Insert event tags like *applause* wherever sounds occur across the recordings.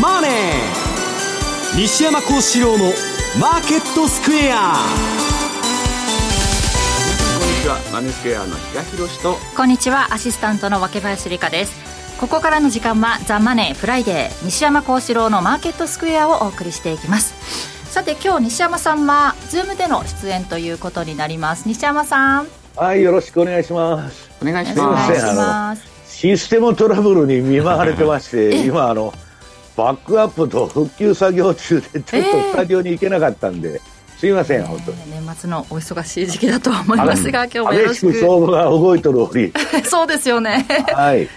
マネー」西山孝四郎の「マーケットスクエア」こんにちは。マネースクエアの比嘉宏と。こんにちは。アシスタントの若林理香です。ここからの時間は「ザ・マネーフライデー西山孝四郎のマーケットスクエアをお送りしていきます。さて今日西山さんは Zoom での出演ということになります。西山さん。はいよろしくお願いします。お願いしお願いますします。システムトラブルに見舞われてまして今あのバックアップと復旧作業中でちょっとスタジオに行けなかったんで、すいません本当に。年末のお忙しい時期だとは思いますが今日も。よろ激しくしく相場が動いとる折。*laughs* そうですよね。はい。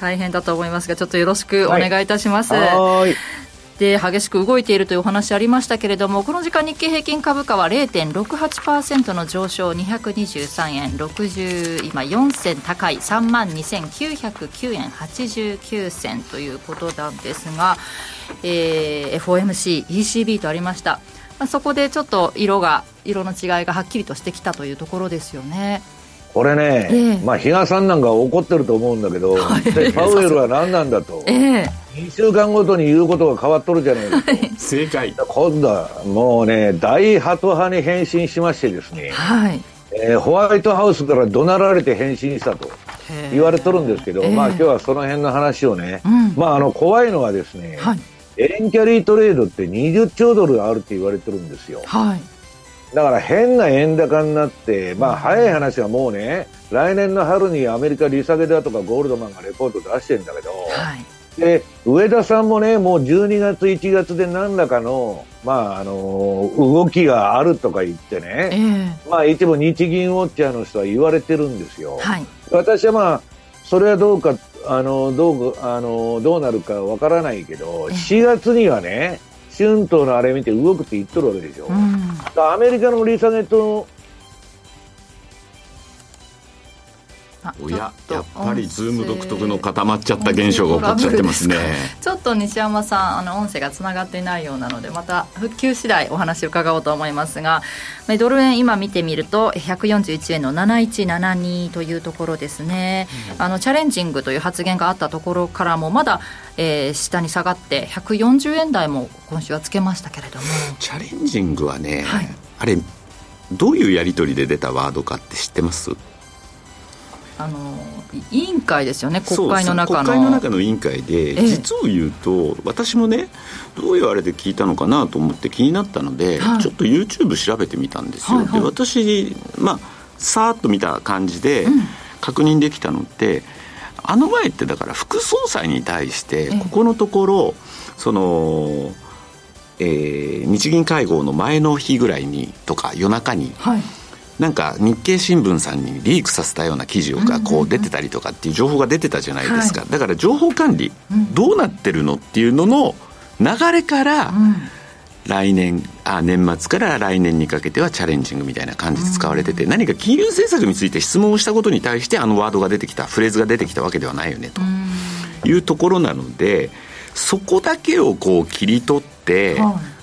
大変だと思いますがちょっとよろしくお願いいたします、はーいで激しく動いているというお話ありましたけれどもこの時間日経平均株価は0.68%の上昇223円60今4銭高い3万2909円89銭ということなんですが、えー FOMC、ECB とありました、まあ、そこでちょっと色が色の違いがはっきりとしてきたというところですよね。これね、ええ。まあ比嘉さんなんか怒ってると思うんだけど、でパウエルは何なんだと。ええ。2週間ごとに言うことが変わっとるじゃないですか。正解。今度はもうね大ハト派に変身しましてですね、はい。えーホワイトハウスから怒鳴られて変身したと言われとるんですけど、ええ。まあ今日はその辺の話をね、うん。まああの怖いのはですね、はい。円キャリートレードって20兆ドルあるって言われてるんですよ。はいだから変な円高になって、まあ早い話はもうね、来年の春にアメリカ利下げだとかゴールドマンがレポート出してるんだけど、はい。で、上田さんもね、もう12月、1月で何らかの、まああの動きがあるとか言ってえね、えまあ一部日銀ウォッチャーの人は言われてるんですよ。はい。私はまあそれはどうかあのどうあのどうなるかわからないけどえ4月にはね春闘のあれ見て動くって言っとるわけでしょ、うアメリカのリーサネットおややっとぱりズーム独特の固まっちゃった現象が起こっちゃってますね。*laughs* ちょっと西山さんあの音声がつながっていないようなのでまた復旧次第お話を伺おうと思いますがまあドル円今見てみると141円の7172というところですね、あのチャレンジングという発言があったところからもまだ、えー下に下がって140円台も今週はつけましたけれども。チャレンジングはね、はい。あれどういうやり取りで出たワードかって知ってます？あの委員会ですよね国会の中の。国会の中の委員会で、ええ。実を言うと私もねどういうあれで聞いたのかなと思って気になったので、はい。ちょっと YouTube 調べてみたんですよ、はいはい。で私まあさーっと見た感じでうん。確認できたのって、あの前ってだから副総裁に対してええ。ここのところその、えー日銀会合の前の日ぐらいにとか夜中にはいなんか日経新聞さんにリークさせたような記事がこう出てたりとかっていう情報が出てたじゃないですか、だから情報管理うんどうなってるのっていうのの流れからうん。来年あ年末から来年にかけてはチャレンジングみたいな感じで使われてて何か金融政策について質問をしたことに対してあのワードが出てきたフレーズが出てきたわけではないよねと。うん。いうところなのでそこだけをこう切り取って、はい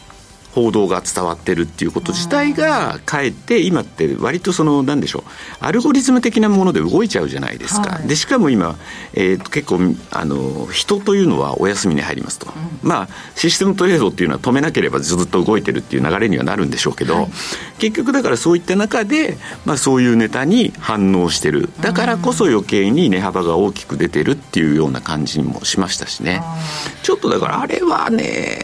報道が伝わってるっていうこと自体がかえって今って割とその何でしょうアルゴリズム的なもので動いちゃうじゃないですか、はい。でしかも今、えーと結構あの人というのはお休みに入りますと、まあシステムトレードっていうのは止めなければずっと動いてるっていう流れにはなるんでしょうけど、結局だからそういった中で、まあ、そういうネタに反応してるだからこそ余計に値幅が大きく出てるっていうような感じもしましたしね。ちょっとだからあれはね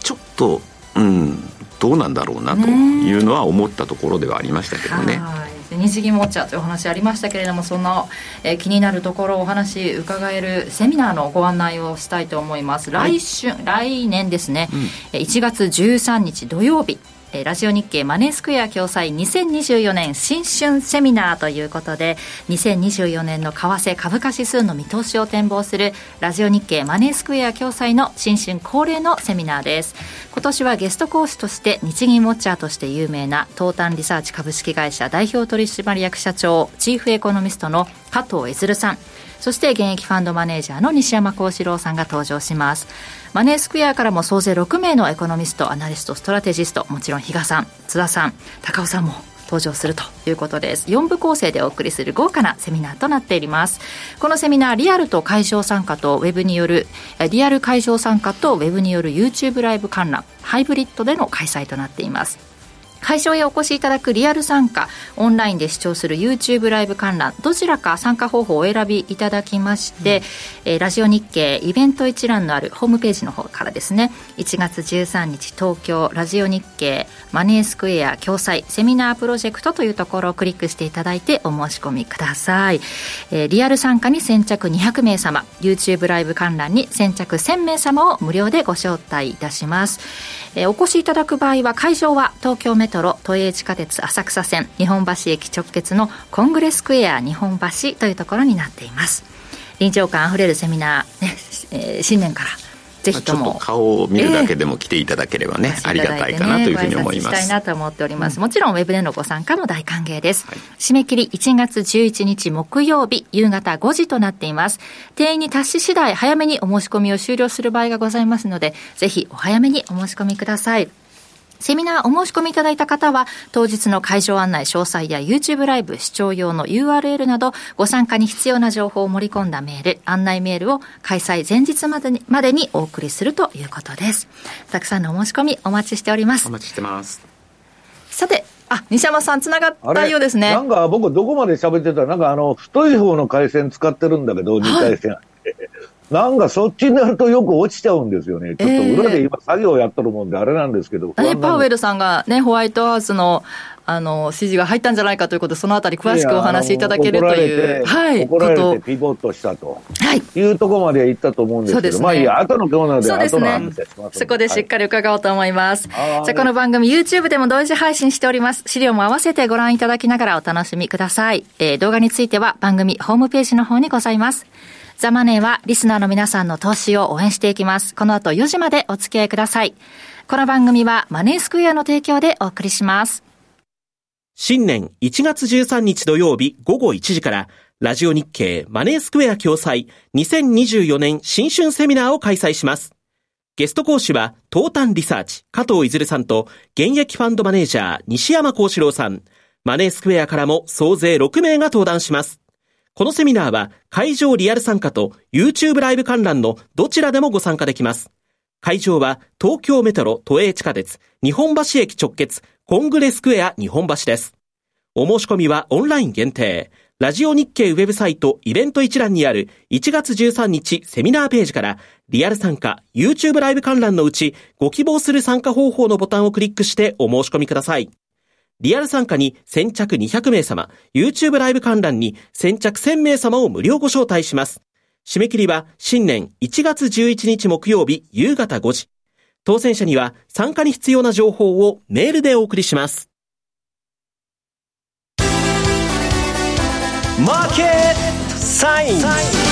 ちょっとうんどうなんだろうなというのは思ったところではありましたけどね。はい。日銀ウォッチャーというお話ありましたけれどもその、えー気になるところをお話伺えるセミナーのご案内をしたいと思います、来週来年ですね、えー1月13日土曜日えラジオ日経マネースクエア共催2024年新春セミナーということで2024年の為替株価指数の見通しを展望するラジオ日経マネースクエア共催の新春恒例のセミナーです。今年はゲスト講師として日銀ウォッチャーとして有名な東端リサーチ株式会社代表取締役社長チーフエコノミストの加藤悦さん。そして現役ファンドマネージャーの西山幸四郎さんが登場します。マネースクエアからも総勢6名のエコノミストアナリストストラテジストもちろん比嘉さん津田さん高尾さんも登場するということです。4部構成でお送りする豪華なセミナーとなっております。このセミナーリアルと会場参加とウェブによるリアル会場参加とウェブによる YouTube ライブ観覧ハイブリッドでの開催となっています。会場へお越しいただくリアル参加オンラインで視聴する YouTube ライブ観覧どちらか参加方法をお選びいただきまして、うん、えー、ラジオ日経イベント一覧のあるホームページの方からですね1月13日東京ラジオ日経マネースクエア共催セミナープロジェクトというところをクリックしていただいてお申し込みください、えー、リアル参加に先着200名様 YouTube ライブ観覧に先着1000名様を無料でご招待いたします、えー、お越しいただく場合は会場は東京メトロ都営地下鉄浅草線日本橋駅直結のコングレスクエア日本橋というところになっています臨場感あふれるセミナー、ねえー、新年からぜひとも、顔を見るだけでも来ていただければね、えー、ありがたいかなというふうに思います。したいなと思っております。もちろんウェブでのご参加も大歓迎です。はい、締め切り1月11日木曜日夕方5時となっています。定員に達し次第早めにお申し込みを終了する場合がございますので、ぜひお早めにお申し込みください。セミナーお申し込みいただいた方は、当日の会場案内詳細や YouTube ライブ視聴用の URL など、ご参加に必要な情報を盛り込んだメール、案内メールを開催前日までにまでにお送りするということです。たくさんのお申し込みお待ちしております。お待ちしてます。さて、あ、西山さん、つながったようですね。なんか僕、どこまで喋ってたなんかあの、太い方の回線使ってるんだけど、2回線。はいなんかそっちになるとよく落ちちゃうんですよね。ちょっと裏で今作業やっとるもんであれなんですけど。えー、パウエルさんがね、ホワイトハウスのあの、指示が入ったんじゃないかということで、そのあたり詳しくお話しいただけるという。はい。怒られてピボットしたと。はい。いうところまで行ったと思うんですけど、ね、まあいいや、後のコーナーでそうですね。そこでしっかり伺おうと思います。はい、じゃあこの番組 YouTube でも同時配信しております。資料も合わせてご覧いただきながらお楽しみください。えー、動画については番組ホームページの方にございます。ザ・マネーはリスナーの皆さんの投資を応援していきます。この後4時までお付き合いください。この番組はマネースクエアの提供でお送りします。新年1月13日土曜日午後1時から、ラジオ日経マネースクエア共催2024年新春セミナーを開催します。ゲスト講師は、東端リサーチ、加藤いずるさんと、現役ファンドマネージャー、西山幸四郎さん。マネースクエアからも総勢6名が登壇します。このセミナーは会場リアル参加と YouTube ライブ観覧のどちらでもご参加できます。会場は東京メトロ都営地下鉄日本橋駅直結コングレスクエア日本橋です。お申し込みはオンライン限定。ラジオ日経ウェブサイトイベント一覧にある1月13日セミナーページからリアル参加 YouTube ライブ観覧のうちご希望する参加方法のボタンをクリックしてお申し込みください。リアル参加に先着200名様、YouTube ライブ観覧に先着1000名様を無料ご招待します。締め切りは新年1月11日木曜日夕方5時。当選者には参加に必要な情報をメールでお送りします。マーケットサイン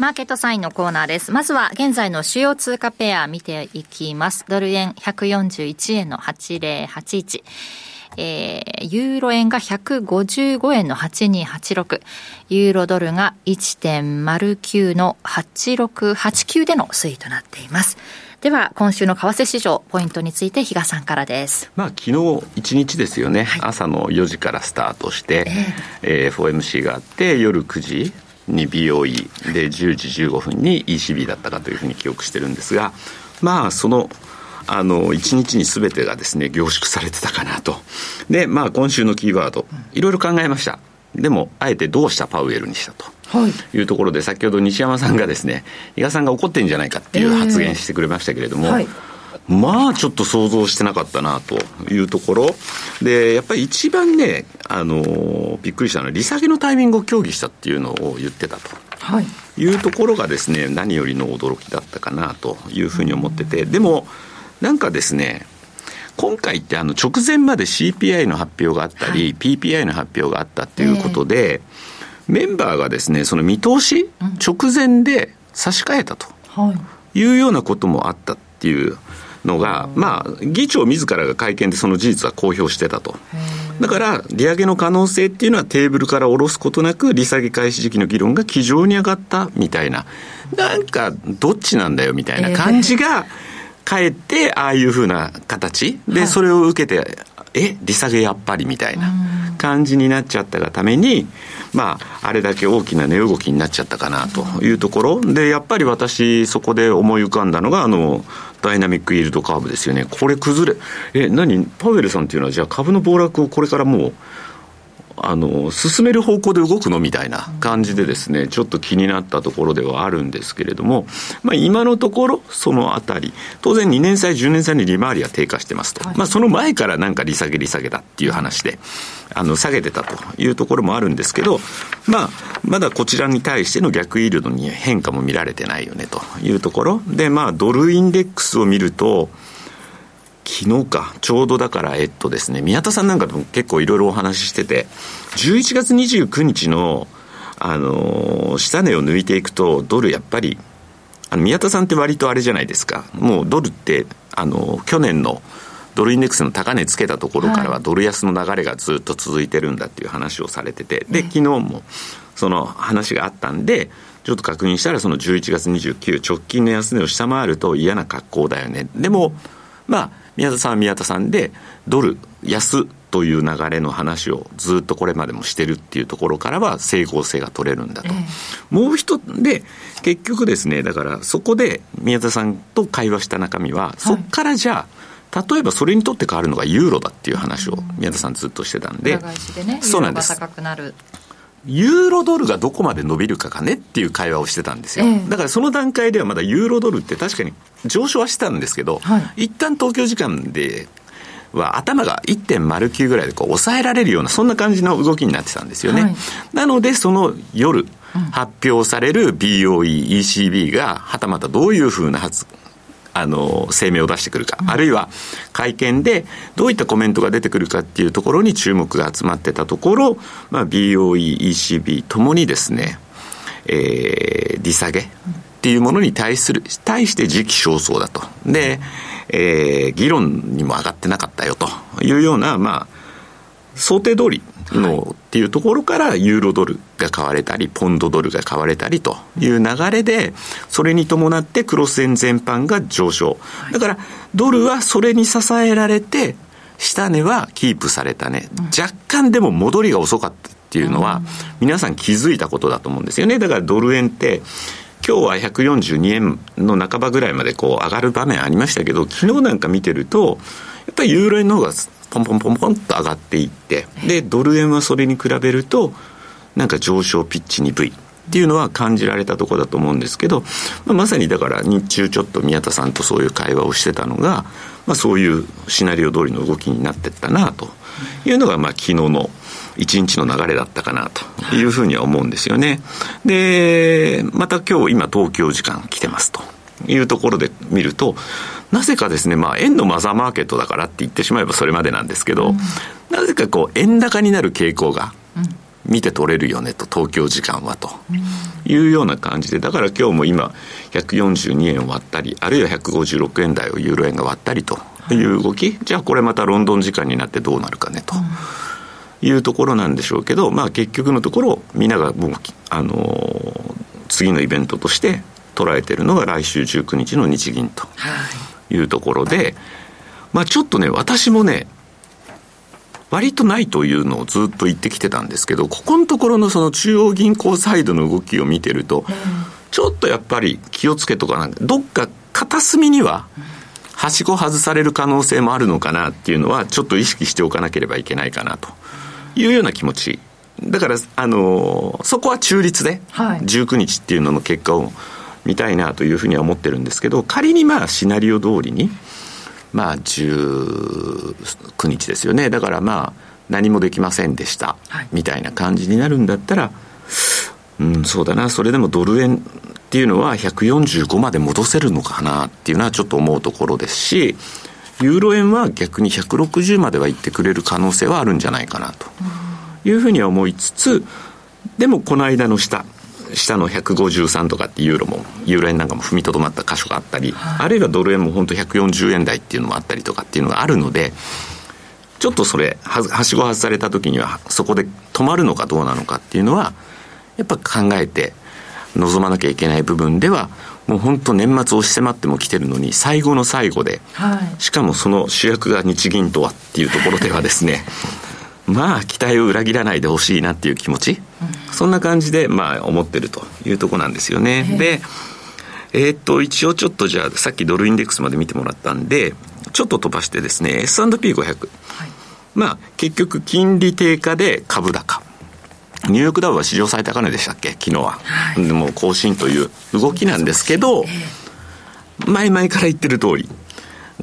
マーケットサインのコーナーです。まずは現在の主要通貨ペア見ていきます。ドル円141円の8081。えー、ユーロ円が155円の8286。ユーロドルが1.09の8689での推移となっています。では今週の為替市場ポイントについて比嘉さんからですまあ昨日一日ですよね、はい、朝の4時からスタートして、えー、えー、FOMC があって夜9時に BOE で10時15分に ECB だったかというふうに記憶してるんですがまあそのあの1日に全てがですね凝縮されてたかなと。でまあ今週のキーワードいろいろ考えました。でもあえてどうした？パウエルにしたと。い。うところで、先ほど西山さんがですね比嘉さんが怒ってんじゃないかっていう発言してくれましたけれども、えーはいまあちょっと想像してなかったなというところ。でやっぱり一番ねあのびっくりしたのは利下げのタイミングを協議したっていうのを言ってたと。はい、いうところがですね何よりの驚きだったかなというふうに思ってて。でもなんかですね今回ってあの直前まで CPI の発表があったり、はい、PPI の発表があったっていうことで、えー、メンバーがですねその見通し直前で差し替えたというようなこともあったっていうのが、まあ、議長自らが会見でその事実は公表してたと。だから、利上げの可能性っていうのはテーブルから下ろすことなく、利下げ開始時期の議論が気丈に上がったみたいな、なんか、どっちなんだよみたいな感じが、かえって、ああいうふうな形。で、それを受けて、え利下げやっぱりみたいな感じになっちゃったがために、まあ、あれだけ大きな値動きになっちゃったかなというところ。で、やっぱり私、そこで思い浮かんだのが、あの、ダイナミックイールドカーブですよね。これ崩れ、え、何？パウエルさんっていうのは、じゃあ株の暴落をこれからもう、あの進める方向で動くのみたいな感じでですね、ちょっと気になったところではあるんですけれども、まあ、今のところ、そのあたり、当然2年債、10年債に利回りは低下してますと、はい、まあ、その前からなんか利下げ、利下げだっていう話で、あの下げてたというところもあるんですけど、まあ、まだこちらに対しての逆イールドに変化も見られてないよねというところ。で、まあ、ドルインデックスを見ると、昨日か、ちょうどだから、えっとですね、宮田さんなんかでも結構いろいろお話ししてて、11月29日の、あのー、下値を抜いていくと、ドルやっぱり、あの宮田さんって割とあれじゃないですか、もうドルって、あのー、去年のドルインデックスの高値つけたところからは、ドル安の流れがずっと続いてるんだっていう話をされてて、で、昨日もその話があったんで、ちょっと確認したら、その11月29、直近の安値を下回ると嫌な格好だよね。でも、まあ、宮田さんは宮田さんで、ドル安という流れの話をずっとこれまでもしてるっていうところからは整合性が取れるんだと。えー、もう一で、結局ですね、だからそこで宮田さんと会話した中身は、そこからじゃあ、例えばそれにとって変わるのがユーロだっていう話を宮田さんずっとしてたんで、でね、そうなんです。高くなるユーロドルがどこまで伸びるかかねっていう会話をしてたんですよ、えだからその段階ではまだユーロドルって確かに上昇はしてたんですけど、はい、一旦東京時間では頭が1.09ぐらいでこう抑えられるようなそんな感じの動きになってたんですよね、はい、なのでその夜発表される BOE、ECB がはたまたどういうふうな発あの声明を出してくるか、あるいは会見でどういったコメントが出てくるかっていうところに注目が集まってたところ、まあ、BOE、ECB ともにですね、えー、利下げっていうものに対する、対して時期尚早だと。で、えー、議論にも上がってなかったよというような、まあ、想定通りのっていうところからユーロドルが買われたり、ポンドドルが買われたりという流れで、それに伴ってクロス円全般が上昇。だから、ドルはそれに支えられて、下値はキープされたね。若干でも戻りが遅かったっていうのは、皆さん気づいたことだと思うんですよね。だからドル円って、今日は142円の半ばぐらいまでこう上がる場面ありましたけど、昨日なんか見てると、やっぱりユーロ円の方がポンポンポンポンと上がっていってでドル円はそれに比べるとなんか上昇ピッチ鈍いっていうのは感じられたところだと思うんですけど、まあ、まさにだから日中ちょっと宮田さんとそういう会話をしてたのが、まあ、そういうシナリオ通りの動きになってったなというのがまあ昨日の一日の流れだったかなというふうには思うんですよね。で、また今日今東京時間来てますというところで見ると、なぜかですね、まあ、円のマザーマーケットだからって言ってしまえばそれまでなんですけど、うん、なぜかこう、円高になる傾向が、見て取れるよねと、東京時間はというような感じで、だから今日も今、142円割ったり、あるいは156円台をユーロ円が割ったりとい。う動き、じゃあこれまたロンドン時間になってどうなるかねと。いうところなんでしょうけど、まあ、結局のところ、みんながもう、あのー、次のイベントとして捉えているのが来週19日の日銀と。はいいうところで、まあちょっとね、私もね、割とないというのをずっと言ってきてたんですけど、ここのところのその中央銀行サイドの動きを見てると、ちょっとやっぱり気をつけとかなんか、どっか片隅には、はしご外される可能性もあるのかなっていうのは、ちょっと意識しておかなければいけないかなと。いうような気持ち。だから、あのー、そこは中立で、19日っていうのの結果を、見たいなというふうには思ってるんですけど、仮にまあシナリオ通りに、まあ19日ですよね。だからまあ何もできませんでした、みたいな感じになるんだったら、うん、そうだな、それでもドル円っていうのは145まで戻せるのかなっていうのはちょっと思うところですし、ユーロ円は逆に160までは行ってくれる可能性はあるんじゃないかなというふうには思いつつ、でもこの間の下、下の153とかってユーロもユーロ円なんかも踏みとどまった箇所があったり、はい、あるいはドル円も本当140円台っていうのもあったりとかっていうのがあるのでちょっとそれははしご外された時にはそこで止まるのかどうなのかっていうのはやっぱ考えて望まなきゃいけない部分ではもう本当年末押し迫っても来てるのに最後の最後で、はい、しかもその主役が日銀とはっていうところではですね *laughs* まあ期待を裏切らないでほしいなっていう気持ち、うん、そんな感じでまあ思ってるというところなんですよね。でえー、っと一応ちょっとじゃあさっきドルインデックスまで見てもらったんでちょっと飛ばしてですね S&P500、はい、まあ結局金利低下で株高。ニューヨークダウは史上最高値でしたっけ？昨日は、はい、でも更新という動きなんですけど、前々から言ってる通り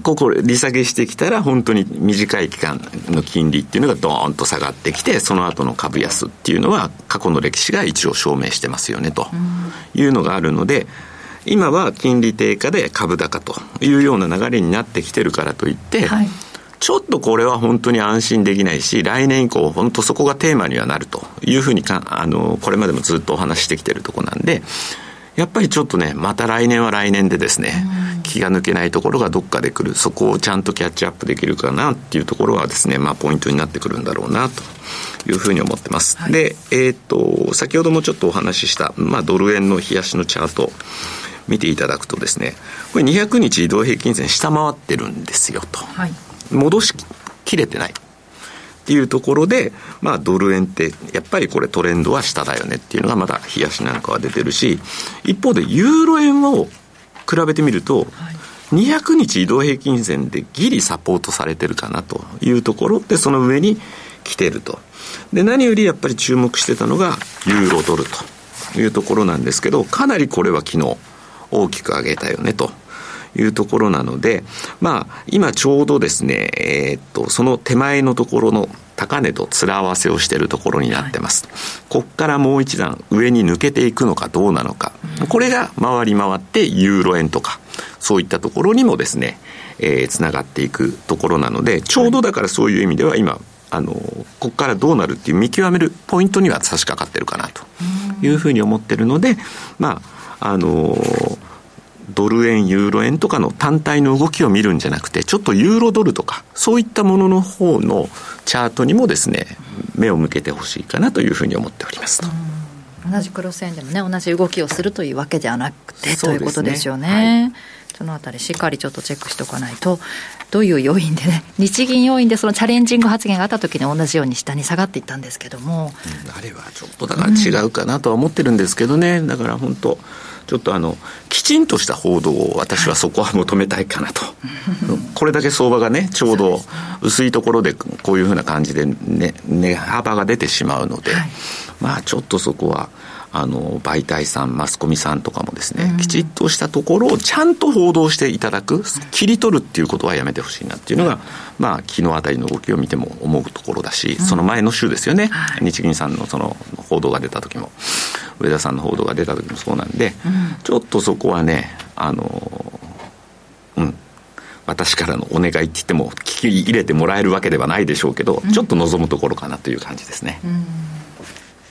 ここ利下げしてきたら本当に短い期間の金利っていうのがドーンと下がってきてその後の株安っていうのは過去の歴史が一応証明してますよねというのがあるので今は金利低下で株高というような流れになってきてるからといって、はい。ちょっとこれは本当に安心できないし、来年以降、本当そこがテーマにはなるというふうにか、あの、これまでもずっとお話してきてるとこなんで、やっぱりちょっとね、また来年は来年でですね、気が抜けないところがどっかで来る、そこをちゃんとキャッチアップできるかなっていうところはですね、まあポイントになってくるんだろうなというふうに思ってます。はい、で、えっ、と、先ほどもちょっとお話しした、まあドル円の冷やしのチャート、見ていただくとですね、これ200日移動平均線下回ってるんですよと。はい。戻しきれてないっていうところで、まあ、ドル円ってやっぱりこれトレンドは下だよねっていうのがまだ冷やしなんかは出てるし一方でユーロ円を比べてみると、200日移動平均線でギリサポートされてるかなというところ。でその上に来てると。で何よりやっぱり注目してたのがユーロドルというところなんですけどかなりこれは昨日大きく上げたよねというところなので、まあ、今ちょうどですね、えー、っと、その手前のところの高値と面合わせをしているところになってます。はい、ここからもう一段上に抜けていくのかどうなのか。これが回り回ってユーロ円とか、そういったところにもですね、えー、つながっていくところなので、ちょうどだからそういう意味では今、あの、ここからどうなるっていう見極めるポイントには差し掛かってるかなというふうに思ってるので、まあ、あのードル円、ユーロ円とかの単体の動きを見るんじゃなくて、ちょっとユーロドルとか、そういったものの方のチャートにもですね、目を向けてほしいかなというふうに思っておりますと。同じ黒線でもね、同じ動きをするというわけではなくて、ということですよね。はい。そのあたりしっかりちょっとチェックしておかないと、どういう要因でね、*laughs* 日銀要因でそのチャレンジング発言があったときに同じように下に下がっていったんですけども、うん、あれはちょっとだから違うかなとは思ってるんですけどね、うん、だから本当、ちょっとあの、きちんとした報道を私はそこは求めたいかなと。これだけ相場がね、ちょうど薄いところでこういうふうな感じでね、値幅が出てしまうので、はい、まあちょっとそこは、あの媒体さんマスコミさんとかもですね、うん、きちっとしたところをちゃんと報道していただく切り取るっていうことはやめてほしいなっていうのが、まあ昨日あたりの動きを見ても思うところだし、うん、その前の週ですよね、はい、日銀さんのその報道が出た時も。上田さんの報道が出た時もそうなんで、うん、ちょっとそこはねあのうん。私からのお願いって言っても聞き入れてもらえるわけではないでしょうけど、ちょっと望むところかなという感じですね。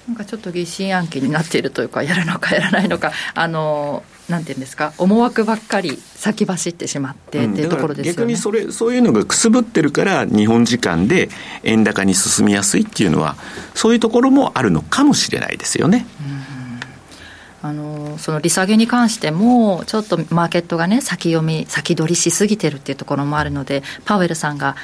なんかちょっと疑心暗鬼になっているというか、やるのかやらないのか、あのなんていうんですか、思惑ばっかり先走ってしまってっていうところですよね、逆にそれそういうのがくすぶってるから、日本時間で円高に進みやすいっていうのは、そういうところもあるのかもしれないですよね。あその利下げに関しても、ちょっとマーケットがね、先読み、先取りしすぎてるっていうところもあるので、パウエルさんが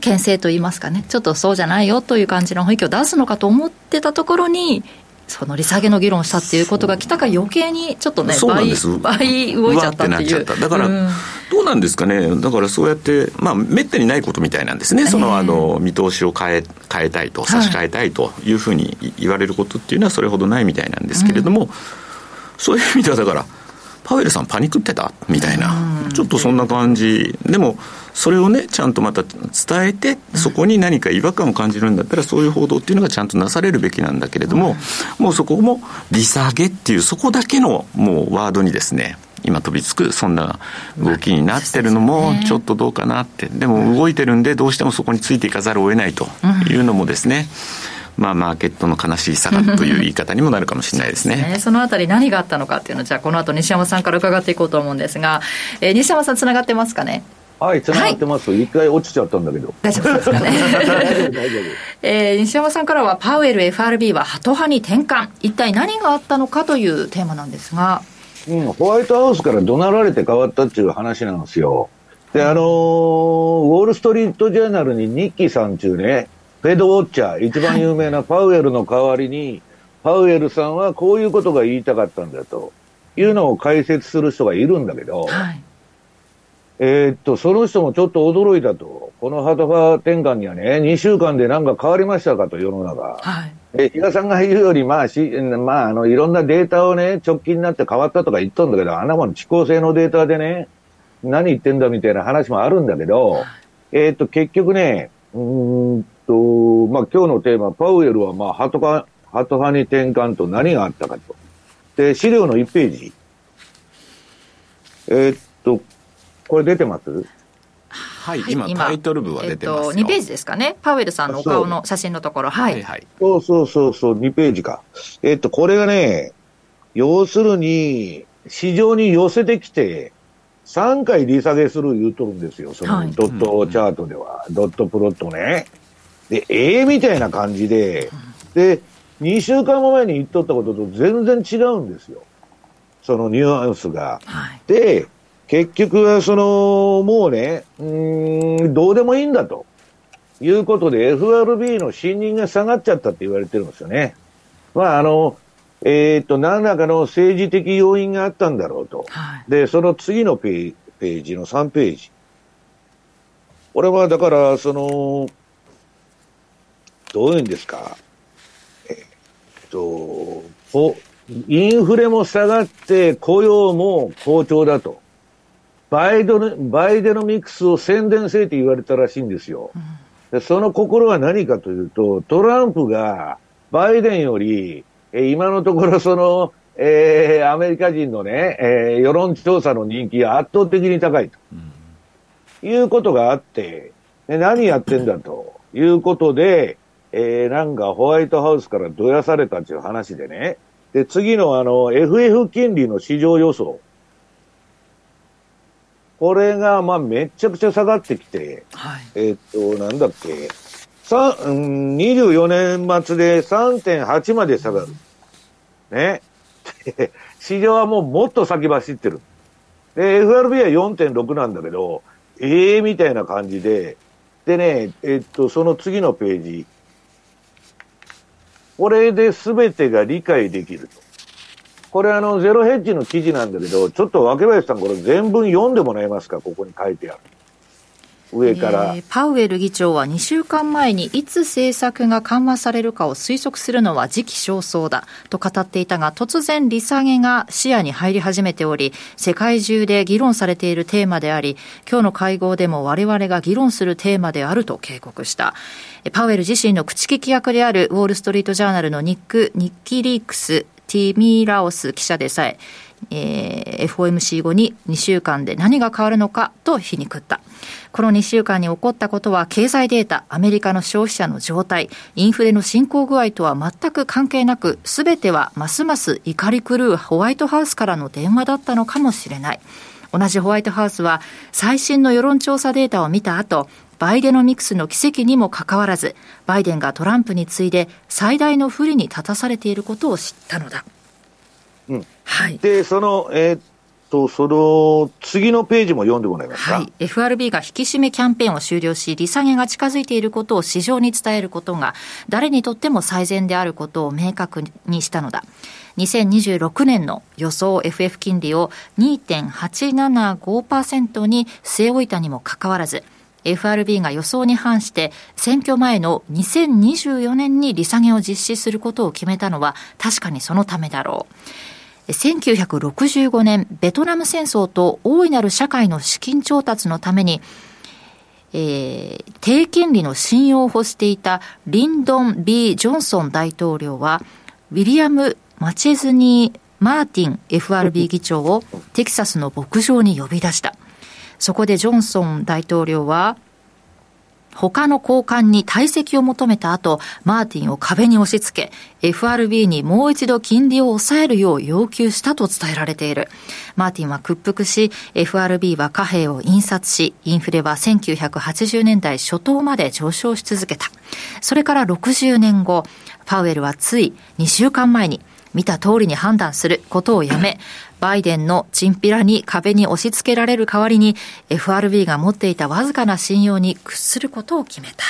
牽制といいますかね、ちょっとそうじゃないよという感じの雰囲気を出すのかと思ってたところに、その利下げの議論をしたっていうことが来たか余計にちょっとね倍倍動いちゃったっていうだから、どうなんですかねだからそうやってまあめったにないことみたいなんですね、そのあの見通しを変え変えたいと差し替えたいというふうに言われることっていうのはそれほどないみたいなんですけれども、うん、そういう意味ではだからパウエルさんパニクってた？みたいな、ちょっとそんな感じ。でもそれをねちゃんとまた伝えてそこに何か違和感を感じるんだったらそういう報道っていうのがちゃんとなされるべきなんだけれども、もうそこも利下げっていうそこだけのもうワードにですね今飛びつくそんな動きになってるのもちょっとどうかなって。でも動いてるんでどうしてもそこについていかざるを得ないというのもですね、うんまあ、マーケットの悲しいさがという言い方にもなるかもしれないですねね、*laughs* そのあたり何があったのかっていうのをじゃあこの後西山さんから伺っていこうと思うんですが、えー、西山さんつながってますかね？はい、つながってます。一、回落ちちゃったんだけど。大丈夫ですかね？*laughs* 大丈夫、大丈夫。*laughs* えー、西山さんからは、パウエル FRB はハト派に転換。一体何があったのかというテーマなんですが。うん、ホワイトハウスから怒鳴られて変わったっていう話なんですよ。で、あのー、ウォール・ストリート・ジャーナルにニッキーさんっていうね、フェドウォッチャー、一番有名なパウエルの代わりに、パウエルさんはこういうことが言いたかったんだというのを解説する人がいるんだけど、はい、えー、っと、その人もちょっと驚いたと。このハト派転換にはね、2週間で何か変わりましたかと、世の中。はい。え、比嘉さんが言うより、まあ、し、まあ、あの、いろんなデータをね、直近になって変わったとか言っとんだけど、あんなもん、遅効性のデータでね、何言ってんだみたいな話もあるんだけど、はい、えー、っと、結局ね、うんと、まあ、今日のテーマ、パウエルは、まあ、ハト派、ハト派に転換と何があったかと。で、資料の1ページ。えー、っと、これ出てます？はい、今、タイトル部は出てますよ、えっと、2ページですかね。パウエルさんのお顔の写真のところ。はい。はい、そうそうそうそう、2ページか。えっと、これがね、要するに、市場に寄せてきて、3回利下げする言うとるんですよ。そのドットチャートでは。はい、ドットプロットね。で、ええー、みたいな感じで、で、2週間前に言っとったことと全然違うんですよ。そのニュアンスが。はい、で、結局はその、もうね、うん、どうでもいいんだと。いうことで FRB の信任が下がっちゃったって言われてるんですよね。まああの、えっ、ー、と、何らかの政治的要因があったんだろうと。はい、で、その次のペーページの3ページ。これはだから、その、どういうんですか？えっ、と、インフレも下がって雇用も好調だと。バイドバイデノミクスを宣伝せえって言われたらしいんですよ。でその心は何かというと、トランプがバイデンより、え今のところその、えー、アメリカ人のね、えー、世論調査の人気が圧倒的に高いと、うん、いうことがあって、で何やってんだということで、えー、なんかホワイトハウスからどやされたっていう話でね、で、次のあの、FF 金利の市場予想。これが、まあ、めちゃくちゃ下がってきて、はい、えっと、なんだっけ、うん、24年末で3.8まで下がる。ね。市場はもうもっと先走ってる。で、FRB は4.6なんだけど、ええー、みたいな感じで、でね、えっと、その次のページ。これで全てが理解できると。これあの、ゼロヘッジの記事なんだけど、ちょっと若林さんこれ全文読んでもらえますか？ここに書いてある。上から、えー、パウエル議長は2週間前にいつ政策が緩和されるかを推測するのは時期尚早だと語っていたが突然利下げが視野に入り始めており世界中で議論されているテーマであり今日の会合でも我々が議論するテーマであると警告した。パウエル自身の口利き役であるウォール・ストリート・ジャーナルのニック・ニッキリークスティミーラオス記者でさええー、FOMC 後に2週間で何が変わるのかと皮肉った。この2週間に起こったことは経済データ、アメリカの消費者の状態、インフレの進行具合とは全く関係なく、すべてはますます怒り狂うホワイトハウスからの電話だったのかもしれない。同じホワイトハウスは最新の世論調査データを見た後、バイデノミクスの奇跡にもかかわらず、バイデンがトランプに次いで最大の不利に立たされていることを知ったのだ。うん。はい。で、その、えー、っと、その次のページも読んでもらえますか？はい。FRB が引き締めキャンペーンを終了し、利下げが近づいていることを市場に伝えることが、誰にとっても最善であることを明確にしたのだ。2026年の予想 FF 金利を2.875%に据え置いたにもかかわらず、FRB が予想に反して選挙前の2024年に利下げを実施することを決めたのは確かにそのためだろう。1965年、ベトナム戦争と大いなる社会の資金調達のために、えー、低金利の信用を欲していたリンドン・ B・ ジョンソン大統領は、ウィリアム・マチェズニー・マーティン FRB 議長をテキサスの牧場に呼び出した。そこでジョンソン大統領は、他の交換に退席を求めた後、マーティンを壁に押し付け、FRB にもう一度金利を抑えるよう要求したと伝えられている。マーティンは屈服し、FRB は貨幣を印刷し、インフレは1980年代初頭まで上昇し続けた。それから60年後、パウエルはつい2週間前に、見た通りに判断することをやめ、バイデンのチンピラに壁に押し付けられる代わりに FRB が持っていたわずかな信用に屈することを決めた。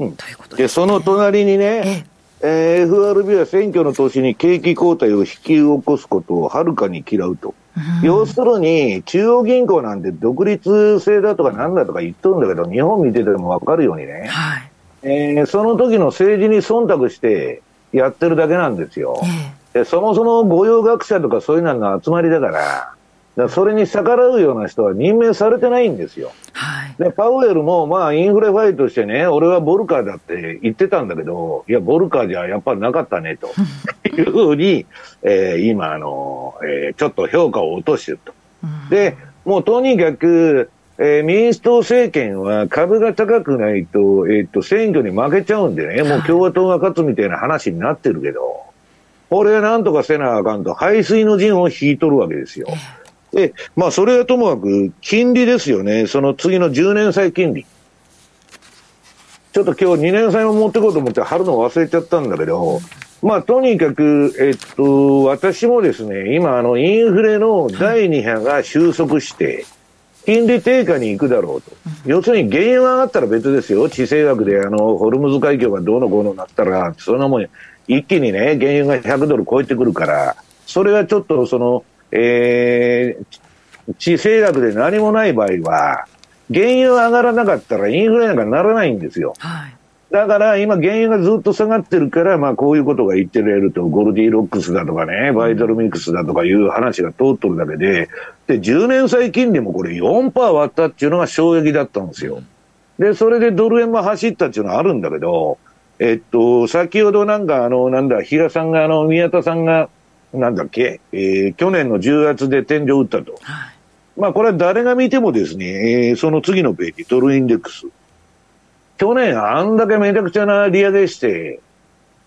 うん、ということで、ね、その隣にね、えええー、FRB は選挙の年に景気後退を引き起こすことをはるかに嫌うと。要するに、中央銀行なんて独立性だとかなんだとか言っとるんだけど、日本見ててもわかるようにね、はい、えー、その時の政治に忖度してやってるだけなんですよ。えー、そもそも御用学者とかそういうのが集まりだから、だそれに逆らうような人は任命されてないんですよ。はい、で、パウエルも、まあ、インフレファイトしてね、俺はボルカーだって言ってたんだけど、いや、ボルカーじゃやっぱりなかったね、というふうに、えー、今、あの、えー、ちょっと評価を落としてると。で、もうとにかく、えー、民主党政権は株が高くないと、えっ、と、選挙に負けちゃうんでね、もう共和党が勝つみたいな話になってるけど、これはなんとかせなあかんと、排水の陣を引いとるわけですよ。で、まあ、それはともかく、金利ですよね。その次の10年債金利。ちょっと今日2年債も持ってこうと思って貼るの忘れちゃったんだけど、まあ、とにかく、えっと、私もですね、今、あの、インフレの第2波が収束して、金利低下に行くだろうと。要するに原油が上がったら別ですよ。地政学で、あの、ホルムズ海峡がどうのこうのなったら、そんなもん、一気にね、原油が100ドル超えてくるから、それはちょっとその、えー、地政学で何もない場合は、原油上がらなかったらインフレなんかならないんですよ。はい。だから今原油がずっと下がってるから、まあこういうことが言ってられると、ゴルディロックスだとかね、バイタルミックスだとかいう話が通っとるだけで、で、10年債金利もこれ4%割ったっていうのが衝撃だったんですよ。で、それでドル円も走ったっていうのはあるんだけど、えっと、先ほどなんかあの、なんだ、比嘉さんがあの、宮田さんがなんだっけ、えー、去年の10月で天井打ったと。はい、まあこれは誰が見てもですね、えー、その次のページ、ドルインデックス。去年あんだけめちゃくちゃな利上げして、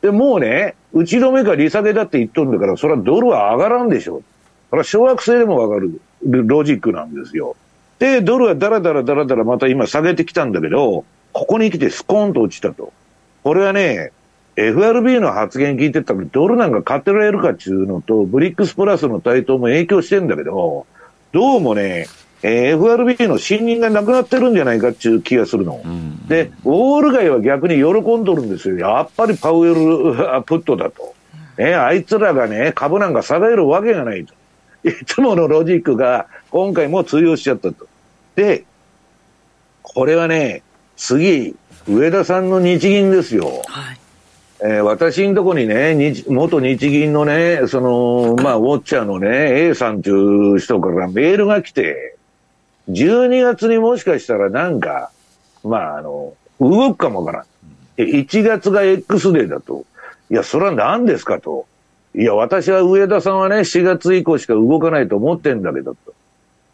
で、もうね、打ち止めか利下げだって言っとるんだから、それはドルは上がらんでしょ。これは小学生でもわかるロジックなんですよ。で、ドルはだらだらだらだらまた今下げてきたんだけど、ここに来てスコーンと落ちたと。これはね、FRB の発言聞いてたら、ドルなんか買ってられるかっていうのと、ブリックスプラスの台頭も影響してんだけど、どうもね、えー、FRB の信任がなくなってるんじゃないかっていう気がするの。うん、で、ウォール街は逆に喜んどるんですよ。やっぱりパウエル *laughs* プットだと。ね、あいつらがね、株なんか下げるわけがないと。いつものロジックが今回も通用しちゃったと。で、これはね、次、上田さんの日銀ですよ。はいえー、私のとこにね、日元日銀のね、その、まあ、ウォッチャーのね、A さんという人からメールが来て、12月にもしかしたらなんか、まあ、あの、動くかもわからん。1月が X デーだと。いや、それは何ですかと。いや、私は上田さんはね、4月以降しか動かないと思ってんだけど、と。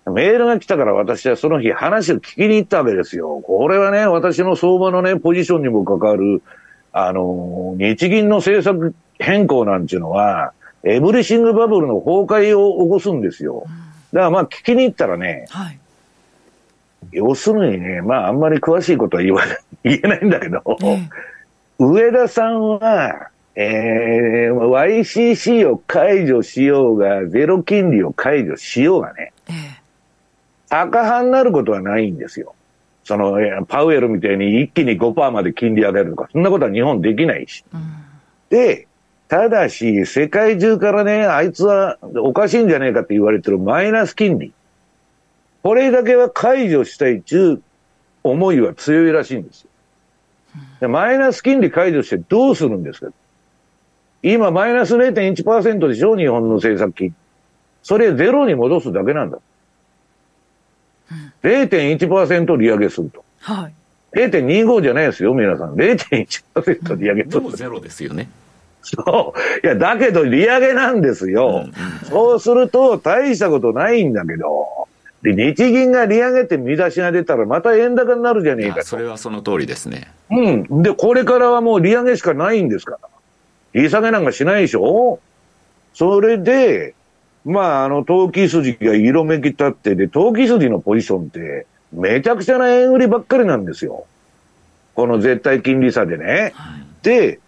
メールが来たから私はその日話を聞きに行ったわけですよ。これはね、私の相場のね、ポジションにも関わる、あの、日銀の政策変更なんていうのは、エブリシングバブルの崩壊を起こすんですよ。だからまあ聞きに行ったらね、はい、要するにね、まああんまり詳しいことは言わ *laughs* 言えないんだけど、上田さんは、えー、YCC を解除しようが、ゼロ金利を解除しようがね、え赤派になることはないんですよ。その、パウエルみたいに一気に5%まで金利上げるとか、そんなことは日本できないし。うん、で、ただし、世界中からね、あいつはおかしいんじゃねえかって言われてるマイナス金利。これだけは解除したいっていう思いは強いらしいんですよ。でマイナス金利解除してどうするんですか？今マイナス0.1%でしょ？日本の政策金。それゼロに戻すだけなんだ。0.1%利上げすると。はい。0.25じゃないですよ、皆さん。0.1%利上げする。もゼロですよね。そう。いや、だけど利上げなんですよ。うんうん、そうすると大したことないんだけど、で、日銀が利上げて見出しが出たら、また円高になるじゃねえかと。それはその通りですね。うん。で、これからはもう利上げしかないんですから。利下げなんかしないでしょ？それで、まあ、あの、投機筋が色めき立って、で、投機筋のポジションって、めちゃくちゃな円売りばっかりなんですよ。この絶対金利差でね。はい、で、